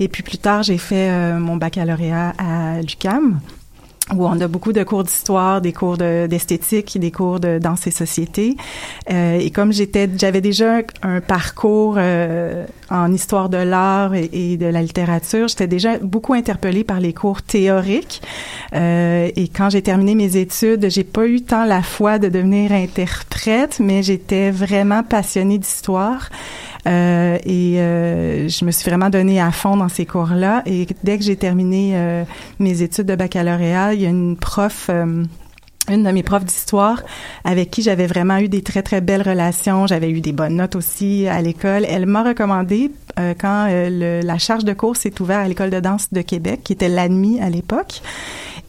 Et puis, plus tard, j'ai fait mon baccalauréat à l'UQAM où on a beaucoup de cours d'histoire, des cours de- d'esthétique, des cours de danse et société. Euh, et comme j'étais, j'avais déjà un parcours euh, en histoire de l'art et, et de la littérature, j'étais déjà beaucoup interpellée par les cours théoriques. Euh, et quand j'ai terminé mes études, j'ai pas eu tant la foi de devenir interprète, mais j'étais vraiment passionnée d'histoire. Euh, et euh, je me suis vraiment donnée à fond dans ces cours-là. Et dès que j'ai terminé euh, mes études de baccalauréat, il y a une prof. euh, une de mes profs d'histoire avec qui j'avais vraiment eu des très très belles relations, j'avais eu des bonnes notes aussi à l'école. Elle m'a recommandé euh, quand euh, le- la charge de cours s'est ouverte à l'école de danse de Québec, qui était l'ADMI à l'époque.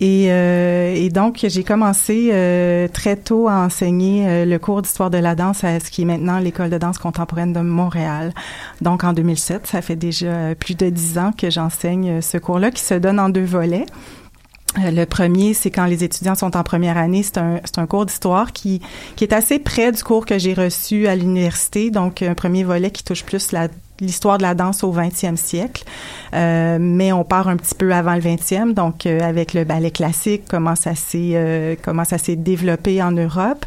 Et, euh, et donc, j'ai commencé euh, très tôt à enseigner euh, le cours d'histoire de la danse à ce qui est maintenant l'école de danse contemporaine de Montréal. Donc, en 2007, ça fait déjà plus de dix ans que j'enseigne ce cours-là qui se donne en deux volets. Le premier, c'est quand les étudiants sont en première année. C'est un, c'est un cours d'histoire qui, qui est assez près du cours que j'ai reçu à l'université. Donc, un premier volet qui touche plus la l'histoire de la danse au 20e siècle, Euh, mais on part un petit peu avant le 20e, donc euh, avec le ballet classique, comment ça s'est euh, comment ça s'est développé en Europe,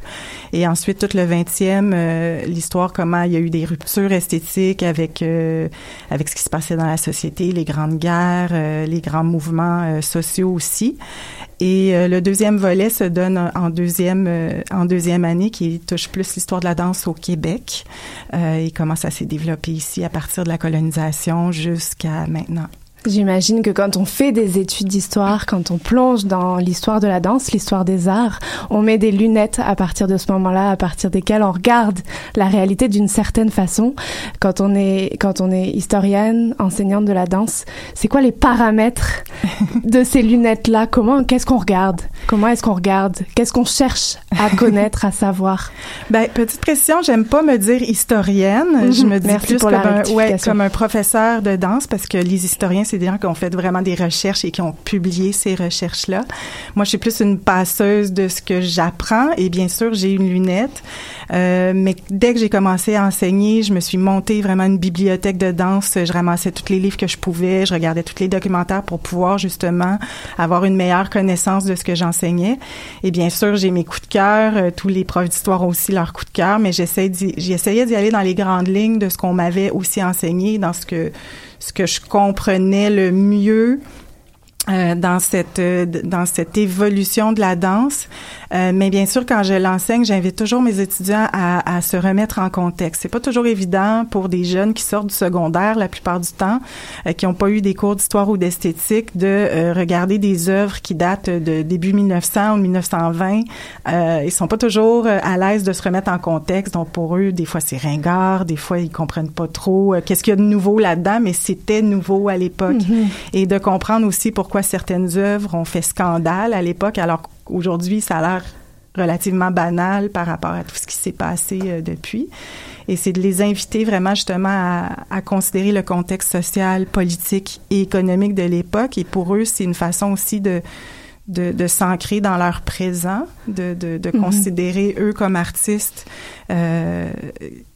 et ensuite tout le 20e, euh, l'histoire comment il y a eu des ruptures esthétiques avec euh, avec ce qui se passait dans la société, les grandes guerres, euh, les grands mouvements sociaux aussi. Et euh, le deuxième volet se donne en deuxième euh, en deuxième année qui touche plus l'histoire de la danse au Québec euh, et comment ça s'est développé ici à partir de la colonisation jusqu'à maintenant. J'imagine que quand on fait des études d'histoire, quand on plonge dans l'histoire de la danse, l'histoire des arts, on met des lunettes à partir de ce moment-là, à partir desquelles on regarde la réalité d'une certaine façon. Quand on est, quand on est historienne, enseignante de la danse, c'est quoi les paramètres de ces lunettes-là? Comment, qu'est-ce qu'on regarde? Comment est-ce qu'on regarde? Qu'est-ce qu'on cherche à connaître, à savoir? Ben, petite précision, j'aime pas me dire historienne. Je Mhm. me dis Merci plus pour comme la un, ouais, comme un professeur de danse parce que les historiens, c'est gens qui ont fait vraiment des recherches et qui ont publié ces recherches-là. Moi, je suis plus une passeuse de ce que j'apprends et bien sûr, j'ai une lunette. Euh, mais dès que j'ai commencé à enseigner, je me suis montée vraiment une bibliothèque de danse. Je ramassais tous les livres que je pouvais, je regardais tous les documentaires pour pouvoir justement avoir une meilleure connaissance de ce que j'enseignais. Et bien sûr, j'ai mes coups de cœur. euh, tous les profs d'histoire ont aussi leurs coups de cœur, mais j'essayais d'y aller dans les grandes lignes de ce qu'on m'avait aussi enseigné, dans ce que ce que je comprenais le mieux euh, dans cette euh, dans cette évolution de la danse. Euh, mais bien sûr, quand je l'enseigne, j'invite toujours mes étudiants à, à se remettre en contexte. C'est pas toujours évident pour des jeunes qui sortent du secondaire la plupart du temps, euh, qui n'ont pas eu des cours d'histoire ou d'esthétique, de euh, regarder des œuvres qui datent de début 1900 ou 1920. Euh, ils sont pas toujours euh, à l'aise de se remettre en contexte. Donc pour eux, des fois c'est ringard, des fois ils comprennent pas trop euh, qu'est-ce qu'il y a de nouveau là-dedans, mais c'était nouveau à l'époque Mhm. et de comprendre aussi pourquoi certaines œuvres ont fait scandale à l'époque, alors qu'aujourd'hui, ça a l'air relativement banal par rapport à tout ce qui s'est passé euh, depuis. Et c'est de les inviter vraiment justement à, à considérer le contexte social, politique et économique de l'époque. Et pour eux, c'est une façon aussi de de, de s'ancrer dans leur présent, de, de, de Mhm. considérer eux comme artistes, euh,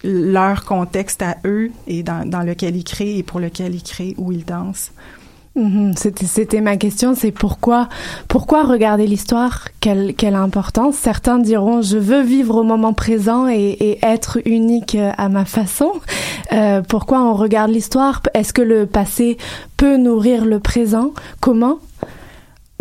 leur contexte à eux et dans, dans lequel ils créent et pour lequel ils créent ou ils dansent. Mhm, C'était, ma question, c'est pourquoi, pourquoi regarder l'histoire? Quelle, quelle importance? Certains diront je veux vivre au moment présent et, et être unique euh, à ma façon. Euh, pourquoi on regarde l'histoire? Est-ce que le passé peut nourrir le présent? Comment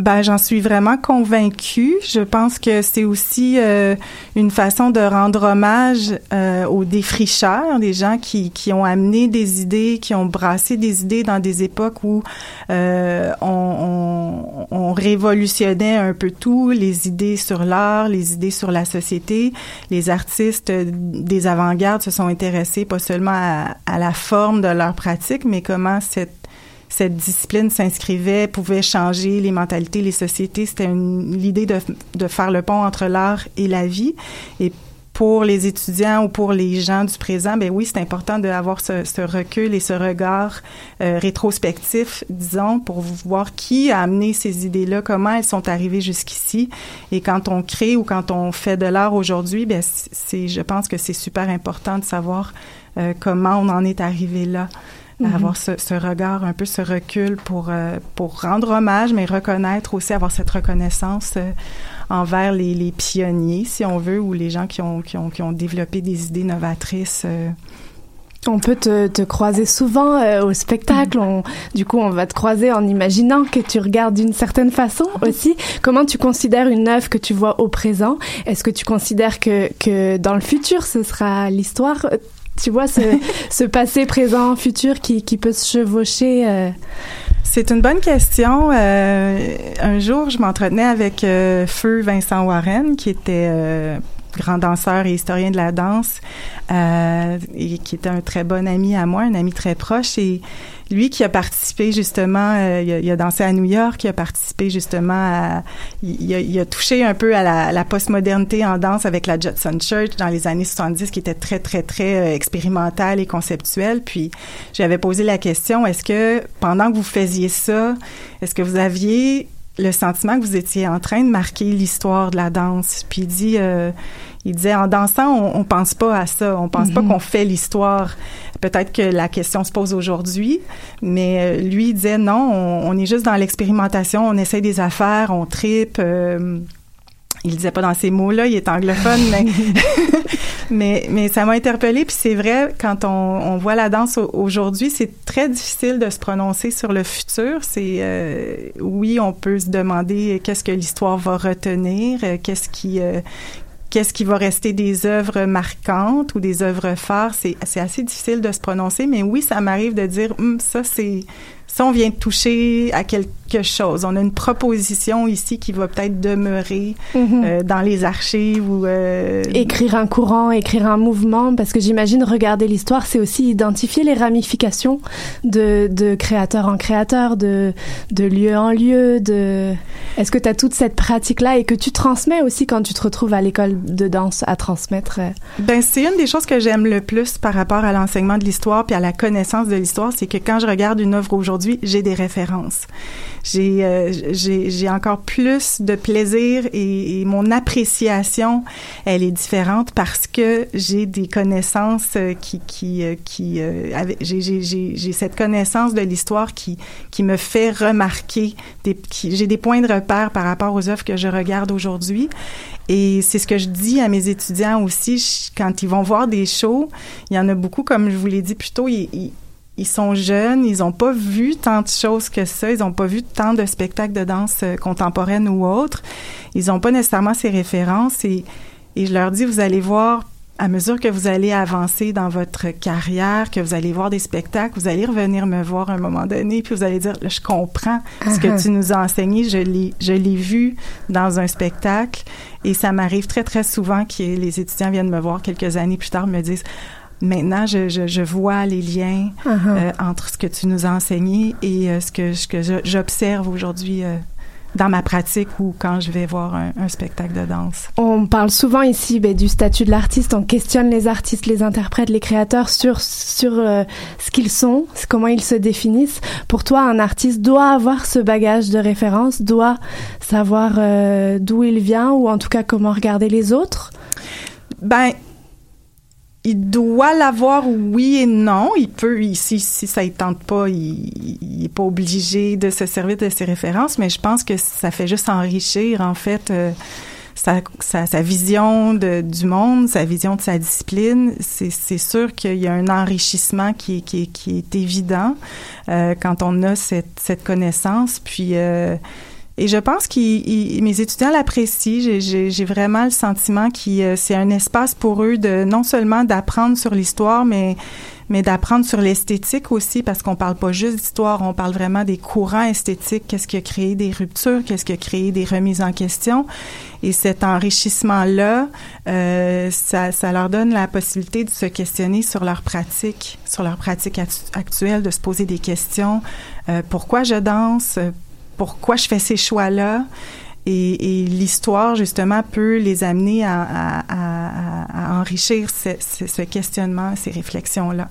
Ben, j'en suis vraiment convaincue. Je pense que c'est aussi euh, une façon de rendre hommage euh, aux défricheurs, des gens qui, qui ont amené des idées, qui ont brassé des idées dans des époques où euh, on, on, on révolutionnait un peu tout, les idées sur l'art, les idées sur la société. Les artistes des avant-gardes se sont intéressés pas seulement à, à la forme de leur pratique, mais comment cette cette discipline s'inscrivait, pouvait changer les mentalités, les sociétés. C'était l'idée de, de faire le pont entre l'art et la vie. Et pour les étudiants ou pour les gens du présent, ben oui, c'est important d'avoir ce, ce recul et ce regard euh, rétrospectif, disons, pour voir qui a amené ces idées-là, comment elles sont arrivées jusqu'ici. Et quand on crée ou quand on fait de l'art aujourd'hui, ben c'est, je pense que c'est super important de savoir euh, comment on en est arrivé là Mhm. avoir ce, ce regard, un peu ce recul pour, euh, pour rendre hommage, mais reconnaître aussi, avoir cette reconnaissance euh, envers les, les pionniers, si on veut, ou les gens qui ont, qui ont, qui ont développé des idées novatrices. euh. On peut te, te croiser souvent euh, au spectacle. On, du coup, on va te croiser en imaginant que tu regardes d'une certaine façon aussi. Comment tu considères une œuvre que tu vois au présent? Est-ce que tu considères que, que dans le futur, ce sera l'histoire Tu vois, ce, ce passé, présent, futur qui, qui peut se chevaucher euh, C'est une bonne question. Euh, un jour, je m'entretenais avec euh, Feu Vincent Warren, qui était grand danseur et historien de la danse, euh, et qui était un très bon ami à moi, un ami très proche. Et lui qui a participé justement, euh, il, a, dansé à New York, il a participé justement à, il, il a, il a touché un peu à la, la postmodernité en danse avec la Judson Church dans les années 70, qui était très très très euh, expérimentale et conceptuelle. Puis j'avais posé la question est-ce que pendant que vous faisiez ça, est-ce que vous aviez le sentiment que vous étiez en train de marquer l'histoire de la danse. Puis il dit, euh, il disait, en dansant, on, on pense pas à ça, on pense pas Mhm. qu'on fait l'histoire. Peut-être que la question se pose aujourd'hui, mais euh, lui il disait non, on, on est juste dans l'expérimentation, on essaie des affaires, on tripe. euh, il disait pas dans ces mots-là, il est anglophone, mais mais, mais ça m'a interpellée. Puis c'est vrai, quand on, on voit la danse au- aujourd'hui, c'est très difficile de se prononcer sur le futur. C'est euh, oui, on peut se demander qu'est-ce que l'histoire va retenir, euh, qu'est-ce qui euh, qu'est-ce qui va rester des œuvres marquantes ou des œuvres phares. C'est c'est assez difficile de se prononcer, mais oui, ça m'arrive de dire Hum, ça c'est ça on vient toucher à quelque chose. On a une proposition ici qui va peut-être demeurer Mhm. euh, dans les archives ou euh, écrire un courant, écrire un mouvement, parce que j'imagine regarder l'histoire, c'est aussi identifier les ramifications de, de créateur en créateur, de, de lieu en lieu, de... Est-ce que tu as toute cette pratique-là et que tu transmets aussi quand tu te retrouves à l'école de danse à transmettre? Ben, c'est une des choses que j'aime le plus par rapport à l'enseignement de l'histoire puis à la connaissance de l'histoire, c'est que quand je regarde une œuvre aujourd'hui, j'ai des références. J'ai euh, j'ai encore plus de plaisir et, mon appréciation, elle est différente parce que j'ai des connaissances euh, qui euh, j'ai cette connaissance de l'histoire qui qui me fait remarquer j'ai des points de repère par rapport aux œuvres que je regarde aujourd'hui et c'est ce que je dis à mes étudiants aussi quand ils vont voir des shows. Il y en a beaucoup, comme je vous l'ai dit plus tôt, ils, ils sont jeunes, ils n'ont pas vu tant de choses que ça, ils n'ont pas vu tant de spectacles de danse euh, contemporaine ou autres. Ils n'ont pas nécessairement ces références et, et je leur dis, vous allez voir à mesure que vous allez avancer dans votre carrière, que vous allez voir des spectacles, vous allez revenir me voir à un moment donné, puis vous allez dire, je comprends ce Uh-huh. que tu nous as enseigné, je l'ai, je l'ai vu dans un spectacle, et ça m'arrive très très souvent que les étudiants viennent me voir quelques années plus tard, me disent, maintenant je, je, je vois les liens Uh-huh. euh, entre ce que tu nous as enseigné et euh, ce que, ce que j'observe aujourd'hui euh, dans ma pratique ou quand je vais voir un, un spectacle de danse. On parle souvent ici ben, du statut de l'artiste, on questionne les artistes, les interprètes, les créateurs sur, sur ce qu'ils sont, comment ils se définissent. Pour toi, un artiste doit avoir ce bagage de référence, doit savoir d'où il vient ou en tout cas comment regarder les autres? Ben, il doit l'avoir, oui et non. Il peut, il- si, ça ne tente pas, il n'est pas obligé de se servir de ses références, mais je pense que ça fait juste enrichir, en fait, euh, sa, sa, sa vision de, du monde, sa vision de sa discipline. C'est sûr qu'il y a un enrichissement qui, est- qui, qui est évident euh, quand on a cette, cette connaissance. Puis... euh, et je pense que mes étudiants l'apprécient. J'ai- vraiment le sentiment que c'est un espace pour eux de non seulement d'apprendre sur l'histoire, mais mais d'apprendre sur l'esthétique aussi, parce qu'on parle pas juste d'histoire, on parle vraiment des courants esthétiques, qu'est-ce qui a créé des ruptures, qu'est-ce qui a créé des remises en question? Et cet enrichissement-là, euh, ça, ça leur donne la possibilité de se questionner sur leur pratique, sur leur pratique actu- actuelle, de se poser des questions. Euh, pourquoi je danse? Pourquoi je fais ces choix-là. Et, et l'histoire, justement, peut les amener à, à- à- à enrichir ce, ce- questionnement, ces réflexions-là.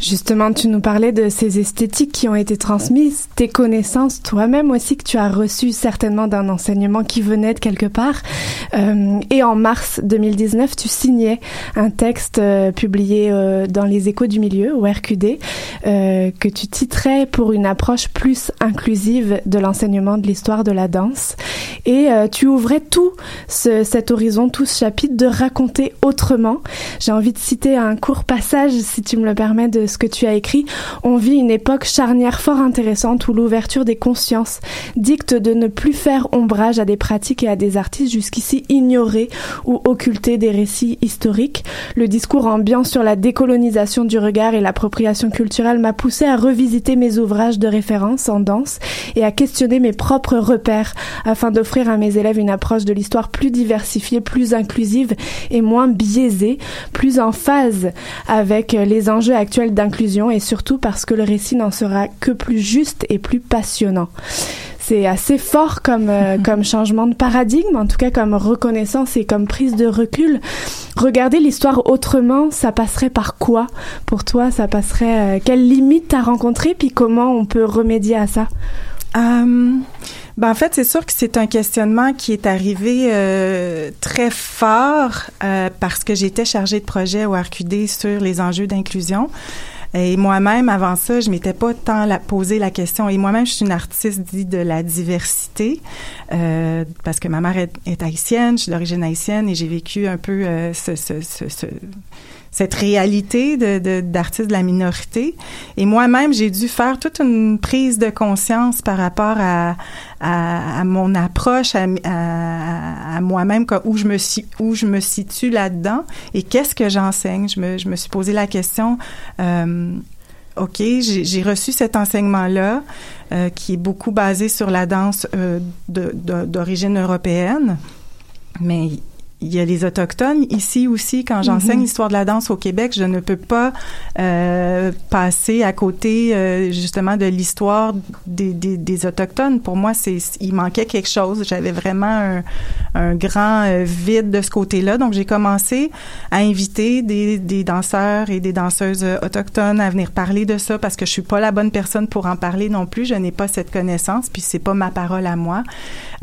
Justement, tu nous parlais de ces esthétiques qui ont été transmises, tes connaissances toi-même aussi que tu as reçues certainement d'un enseignement qui venait de quelque part. Euh, et en mars 2019, tu signais un texte euh, publié euh, dans les Échos du milieu, au RQD, euh, que tu titrais pour une approche plus inclusive de l'enseignement de l'histoire de la danse. Et euh, tu ouvrais tout ce, cet horizon, tout ce chapitre de raconter autrement. J'ai envie de citer un court passage, si tu me le permets, de ce que tu as écrit. On vit une époque charnière fort intéressante où l'ouverture des consciences dicte de ne plus faire ombrage à des pratiques et à des artistes jusqu'ici ignorés ou occultés des récits historiques. Le discours ambiant sur la décolonisation du regard et l'appropriation culturelle m'a poussé à revisiter mes ouvrages de référence en danse et à questionner mes propres repères afin d'offrir à mes élèves une approche de l'histoire plus diversifiée, plus inclusive et moins biaisée, plus en phase avec les enjeux actuels d'inclusion et surtout parce que le récit n'en sera que plus juste et plus passionnant. C'est assez fort comme, euh, comme changement de paradigme, en tout cas comme reconnaissance et comme prise de recul. Regarder l'histoire autrement, ça passerait par quoi? Pour toi Ça passerait... euh, quelles limites t'as rencontrées Puis comment on peut remédier à ça? Euh, ben en fait, c'est sûr que c'est un questionnement qui est arrivé euh, très fort euh, parce que j'étais chargée de projet au RQD sur les enjeux d'inclusion. Et moi-même, avant ça, je m'étais pas tant posé la question. Et moi-même, je suis une artiste dite de la diversité euh, parce que ma mère est, est haïtienne, je suis d'origine haïtienne et j'ai vécu un peu euh, ce, ce, ce, ce cette réalité de, de, d'artiste de la minorité. Et moi-même, j'ai dû faire toute une prise de conscience par rapport à, à, à mon approche, à, à, moi-même, où je me où je me situe là-dedans et qu'est-ce que j'enseigne. Je me, je me suis posé la question. Euh, OK, j'ai, reçu cet enseignement-là euh, qui est beaucoup basé sur la danse euh, de, de, d'origine européenne, mais il y a les autochtones ici aussi. Quand j'enseigne Mhm. l'histoire de la danse au Québec, je ne peux pas euh, passer à côté euh, justement de l'histoire des, des, des autochtones. Pour moi, c'est il manquait quelque chose. J'avais vraiment un, un grand euh, vide de ce côté-là. Donc, j'ai commencé à inviter des, des danseurs et des danseuses euh, autochtones à venir parler de ça parce que je suis pas la bonne personne pour en parler non plus. Je n'ai pas cette connaissance, puis c'est pas ma parole à moi.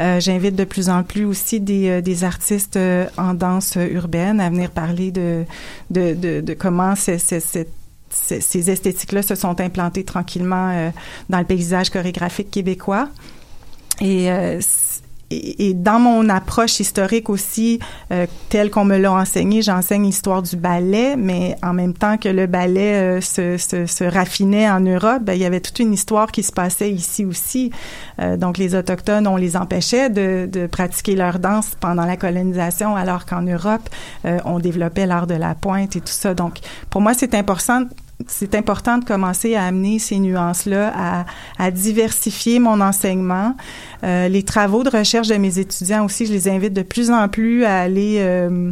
Euh, J'invite de plus en plus aussi des, euh, des artistes en danse euh, urbaine à venir parler de, de, de, comment ces esthétiques-là se sont implantées tranquillement euh, dans le paysage chorégraphique québécois. Et, euh, et, dans mon approche historique aussi, euh, telle qu'on me l'a enseigné, j'enseigne l'histoire du ballet, mais en même temps que le ballet euh, se, raffinait en Europe, ben, il y avait toute une histoire qui se passait ici aussi. Euh, donc les Autochtones, on les empêchait de, pratiquer leur danse pendant la colonisation, alors qu'en Europe, on développait l'art de la pointe et tout ça. Donc pour moi, c'est important c'est important de commencer à amener ces nuances-là, à, à diversifier mon enseignement. Euh, les travaux de recherche de mes étudiants aussi, je les invite de plus en plus à aller euh,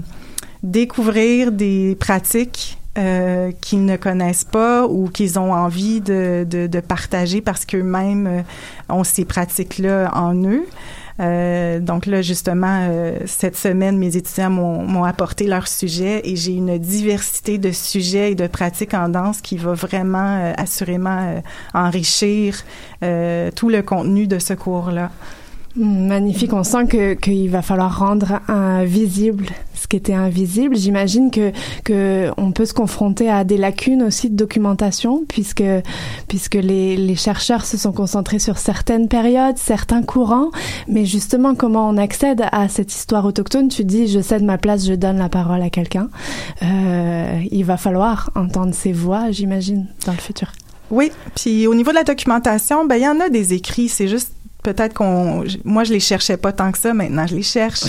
découvrir des pratiques euh, qu'ils ne connaissent pas ou qu'ils ont envie de, de, de partager parce qu'eux-mêmes euh, ont ces pratiques-là en eux. Euh, donc là, justement, euh, cette semaine, mes étudiants m'ont apporté leur sujet et j'ai une diversité de sujets et de pratiques en danse qui va vraiment, euh, assurément, enrichir tout le contenu de ce cours-là. Magnifique, on sent que qu'il va falloir rendre invisible ce qui était invisible. J'imagine que que on peut se confronter à des lacunes aussi de documentation puisque puisque les, les chercheurs se sont concentrés sur certaines périodes, certains courants, mais justement comment on accède à cette histoire autochtone? Tu dis je cède ma place, je donne la parole à quelqu'un. Euh, il va falloir entendre ces voix, j'imagine, dans le futur. Oui, puis au niveau de la documentation, ben il y en a des écrits, c'est juste peut-être qu'on moi je les cherchais pas tant que ça maintenant je les cherche.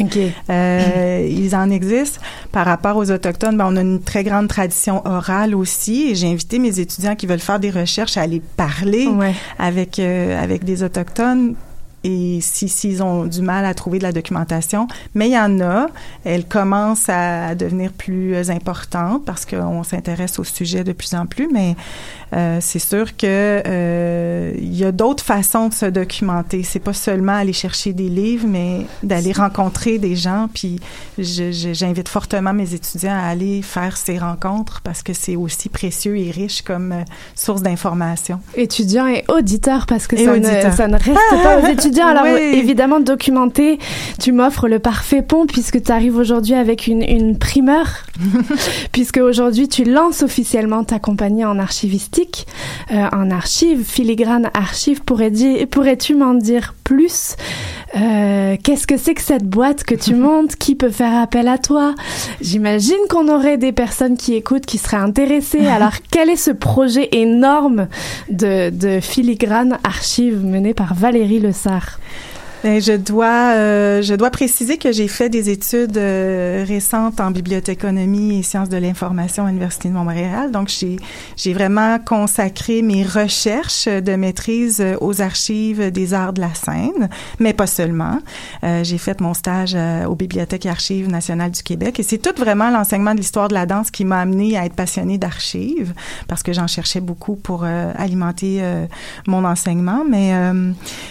Euh, ils en existent. Par rapport aux autochtones ben, on a une très grande tradition orale aussi. Et j'ai invité mes étudiants qui veulent faire des recherches à aller parler avec euh, avec des autochtones. Et si s'ils ont du mal à trouver de la documentation, mais il y en a, elle commence à devenir plus importante parce qu'on s'intéresse au sujet de plus en plus, mais euh, c'est sûr que euh, il y a d'autres façons de se documenter. C'est pas seulement aller chercher des livres, mais d'aller rencontrer des gens. Puis j'invite fortement mes étudiants à aller faire ces rencontres parce que c'est aussi précieux et riche comme euh, source d'information. étudiants et auditeurs parce que ça ne, ça ne reste pas aux étudiants. Alors Oui. évidemment documenter, tu m'offres le parfait pont puisque tu arrives aujourd'hui avec une, une primeur puisque aujourd'hui tu lances officiellement ta compagnie en euh, en archives, filigrane archive. Pourrais Pourrais-tu m'en dire plus? Euh, Qu'est-ce que c'est que cette boîte que tu montes? Qui peut faire appel à toi? J'imagine qu'on aurait des personnes qui écoutent qui seraient intéressées. Alors quel est ce projet énorme de, de filigrane archive mené par Valérie Le Ben, je dois euh, je dois préciser que j'ai fait des études euh, récentes en bibliothéconomie et sciences de l'information à l'Université de Montréal. Donc j'ai j'ai vraiment consacré mes recherches de maîtrise euh, aux archives des arts de la scène, mais pas seulement. Euh, j'ai fait mon stage euh, aux bibliothèques et archives nationales du Québec et c'est tout vraiment l'enseignement de l'histoire de la danse qui m'a amené à être passionnée d'archives parce que j'en cherchais beaucoup pour euh, alimenter mon enseignement. Mais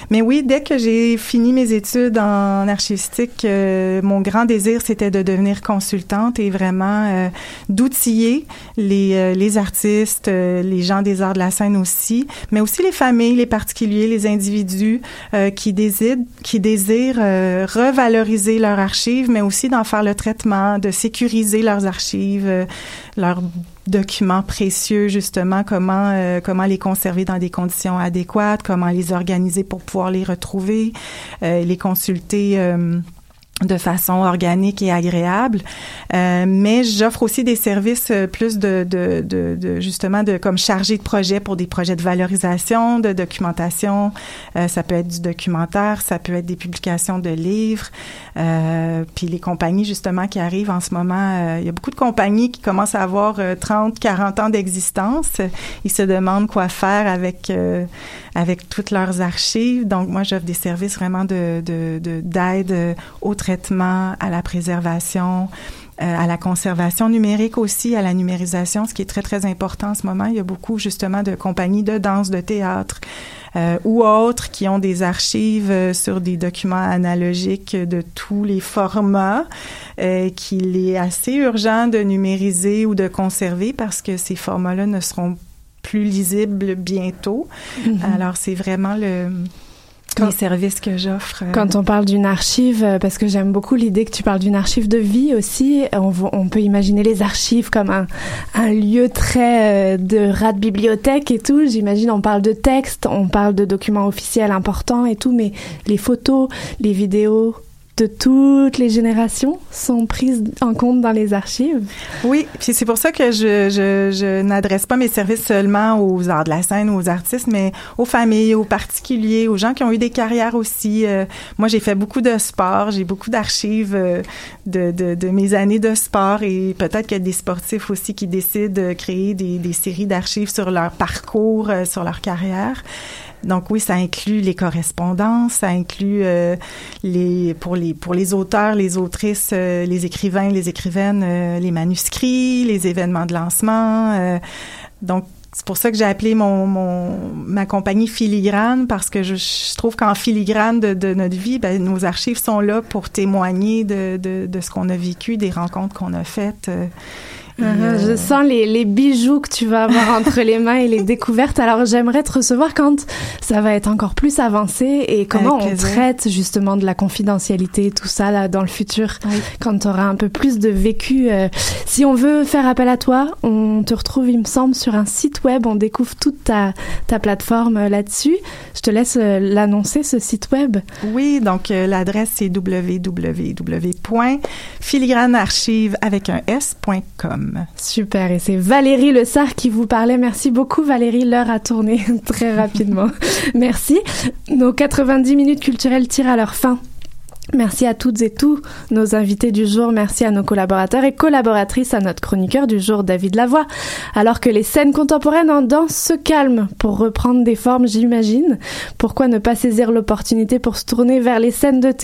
mais oui, dès que j'ai fini mes études en archivistique, euh, mon grand désir c'était de devenir consultante et vraiment euh, d'outiller les euh, les artistes, les gens des arts de la scène aussi, mais aussi les familles, les particuliers, les individus qui désirent qui désirent revaloriser leurs archives, mais aussi d'en faire le traitement, de sécuriser leurs archives, leurs documents précieux justement comment euh, comment les conserver dans des conditions adéquates comment les organiser pour pouvoir les retrouver euh, les consulter euh, de façon organique et agréable, Euh, mais j'offre aussi des services euh, plus de, de, de, de justement de comme chargé de projet pour des projets de valorisation, de documentation. Euh, ça peut être du documentaire, ça peut être des publications de livres. Euh, puis les compagnies justement qui arrivent en ce moment, euh, il y a beaucoup de compagnies qui commencent à avoir euh, 30, 40 ans d'existence. Ils se demandent quoi faire avec euh, avec toutes leurs archives. Donc moi j'offre des services vraiment de de- de- d'aide euh, au traitement à la préservation, euh, à la conservation numérique aussi, à la numérisation, ce qui est très, très important en ce moment. Il y a beaucoup justement de compagnies de danse, de théâtre euh, ou autres qui ont des archives euh, sur des documents analogiques de tous les formats euh, qu'il est assez urgent de numériser ou de conserver parce que ces formats-là ne seront plus lisibles bientôt. Mhm. Alors, c'est vraiment le les services que j'offre. euh, Quand on parle d'une archive, euh, parce que j'aime beaucoup l'idée que tu parles d'une archive de vie aussi, on peut imaginer les archives comme un, un lieu très euh, de rat de bibliothèque et tout. J'imagine on parle de textes, on parle de documents officiels importants et tout, mais les photos, les vidéos de toutes les générations sont prises en compte dans les archives? Oui, puis c'est pour ça que je, n'adresse pas mes services seulement aux arts de la scène ou aux artistes, mais aux familles, aux particuliers, aux gens qui ont eu des carrières aussi. Euh, moi, j'ai fait beaucoup de sport, j'ai beaucoup d'archives euh, de, de, de mes années de sport et peut-être qu'il y a des sportifs aussi qui décident de créer des, des séries d'archives sur leur parcours, euh, sur leur carrière. Donc oui, ça inclut les correspondances, ça inclut euh, les pour les pour les auteurs, les autrices, euh, les écrivains, les écrivaines, euh, les manuscrits, les événements de lancement. euh, donc c'est pour ça que j'ai appelé mon, mon ma compagnie Filigrane parce que je, je trouve qu'en filigrane de, de notre vie, ben, nos archives sont là pour témoigner de, de, de ce qu'on a vécu, des rencontres qu'on a faites. Euh, et, Je euh, sens les, les bijoux que tu vas avoir entre les mains et les découvertes. Alors j'aimerais te recevoir quand ça va être encore plus avancé et comment on traite justement de la confidentialité, tout ça là dans le futur, quand tu auras un peu plus de vécu. euh, si on veut faire appel à toi, on te retrouve, il me semble, sur un site web. On découvre toute ta, ta plateforme euh, là-dessus. Je te laisse l'annoncer, ce site web. Oui, donc l'adresse c'est www.filigranearchive avec un s.com. Super, et c'est Valérie Le Sart qui vous parlait. Merci beaucoup Valérie, l'heure a tourné très rapidement. Merci. Nos 90 minutes culturelles tirent à leur fin. Merci à toutes et tous nos invités du jour. Merci à nos collaborateurs et collaboratrices, à notre chroniqueur du jour, David Lavoie. Alors que les scènes contemporaines en danse se calment pour reprendre des formes, j'imagine. Pourquoi ne pas saisir l'opportunité pour se tourner vers les scènes de théâtre?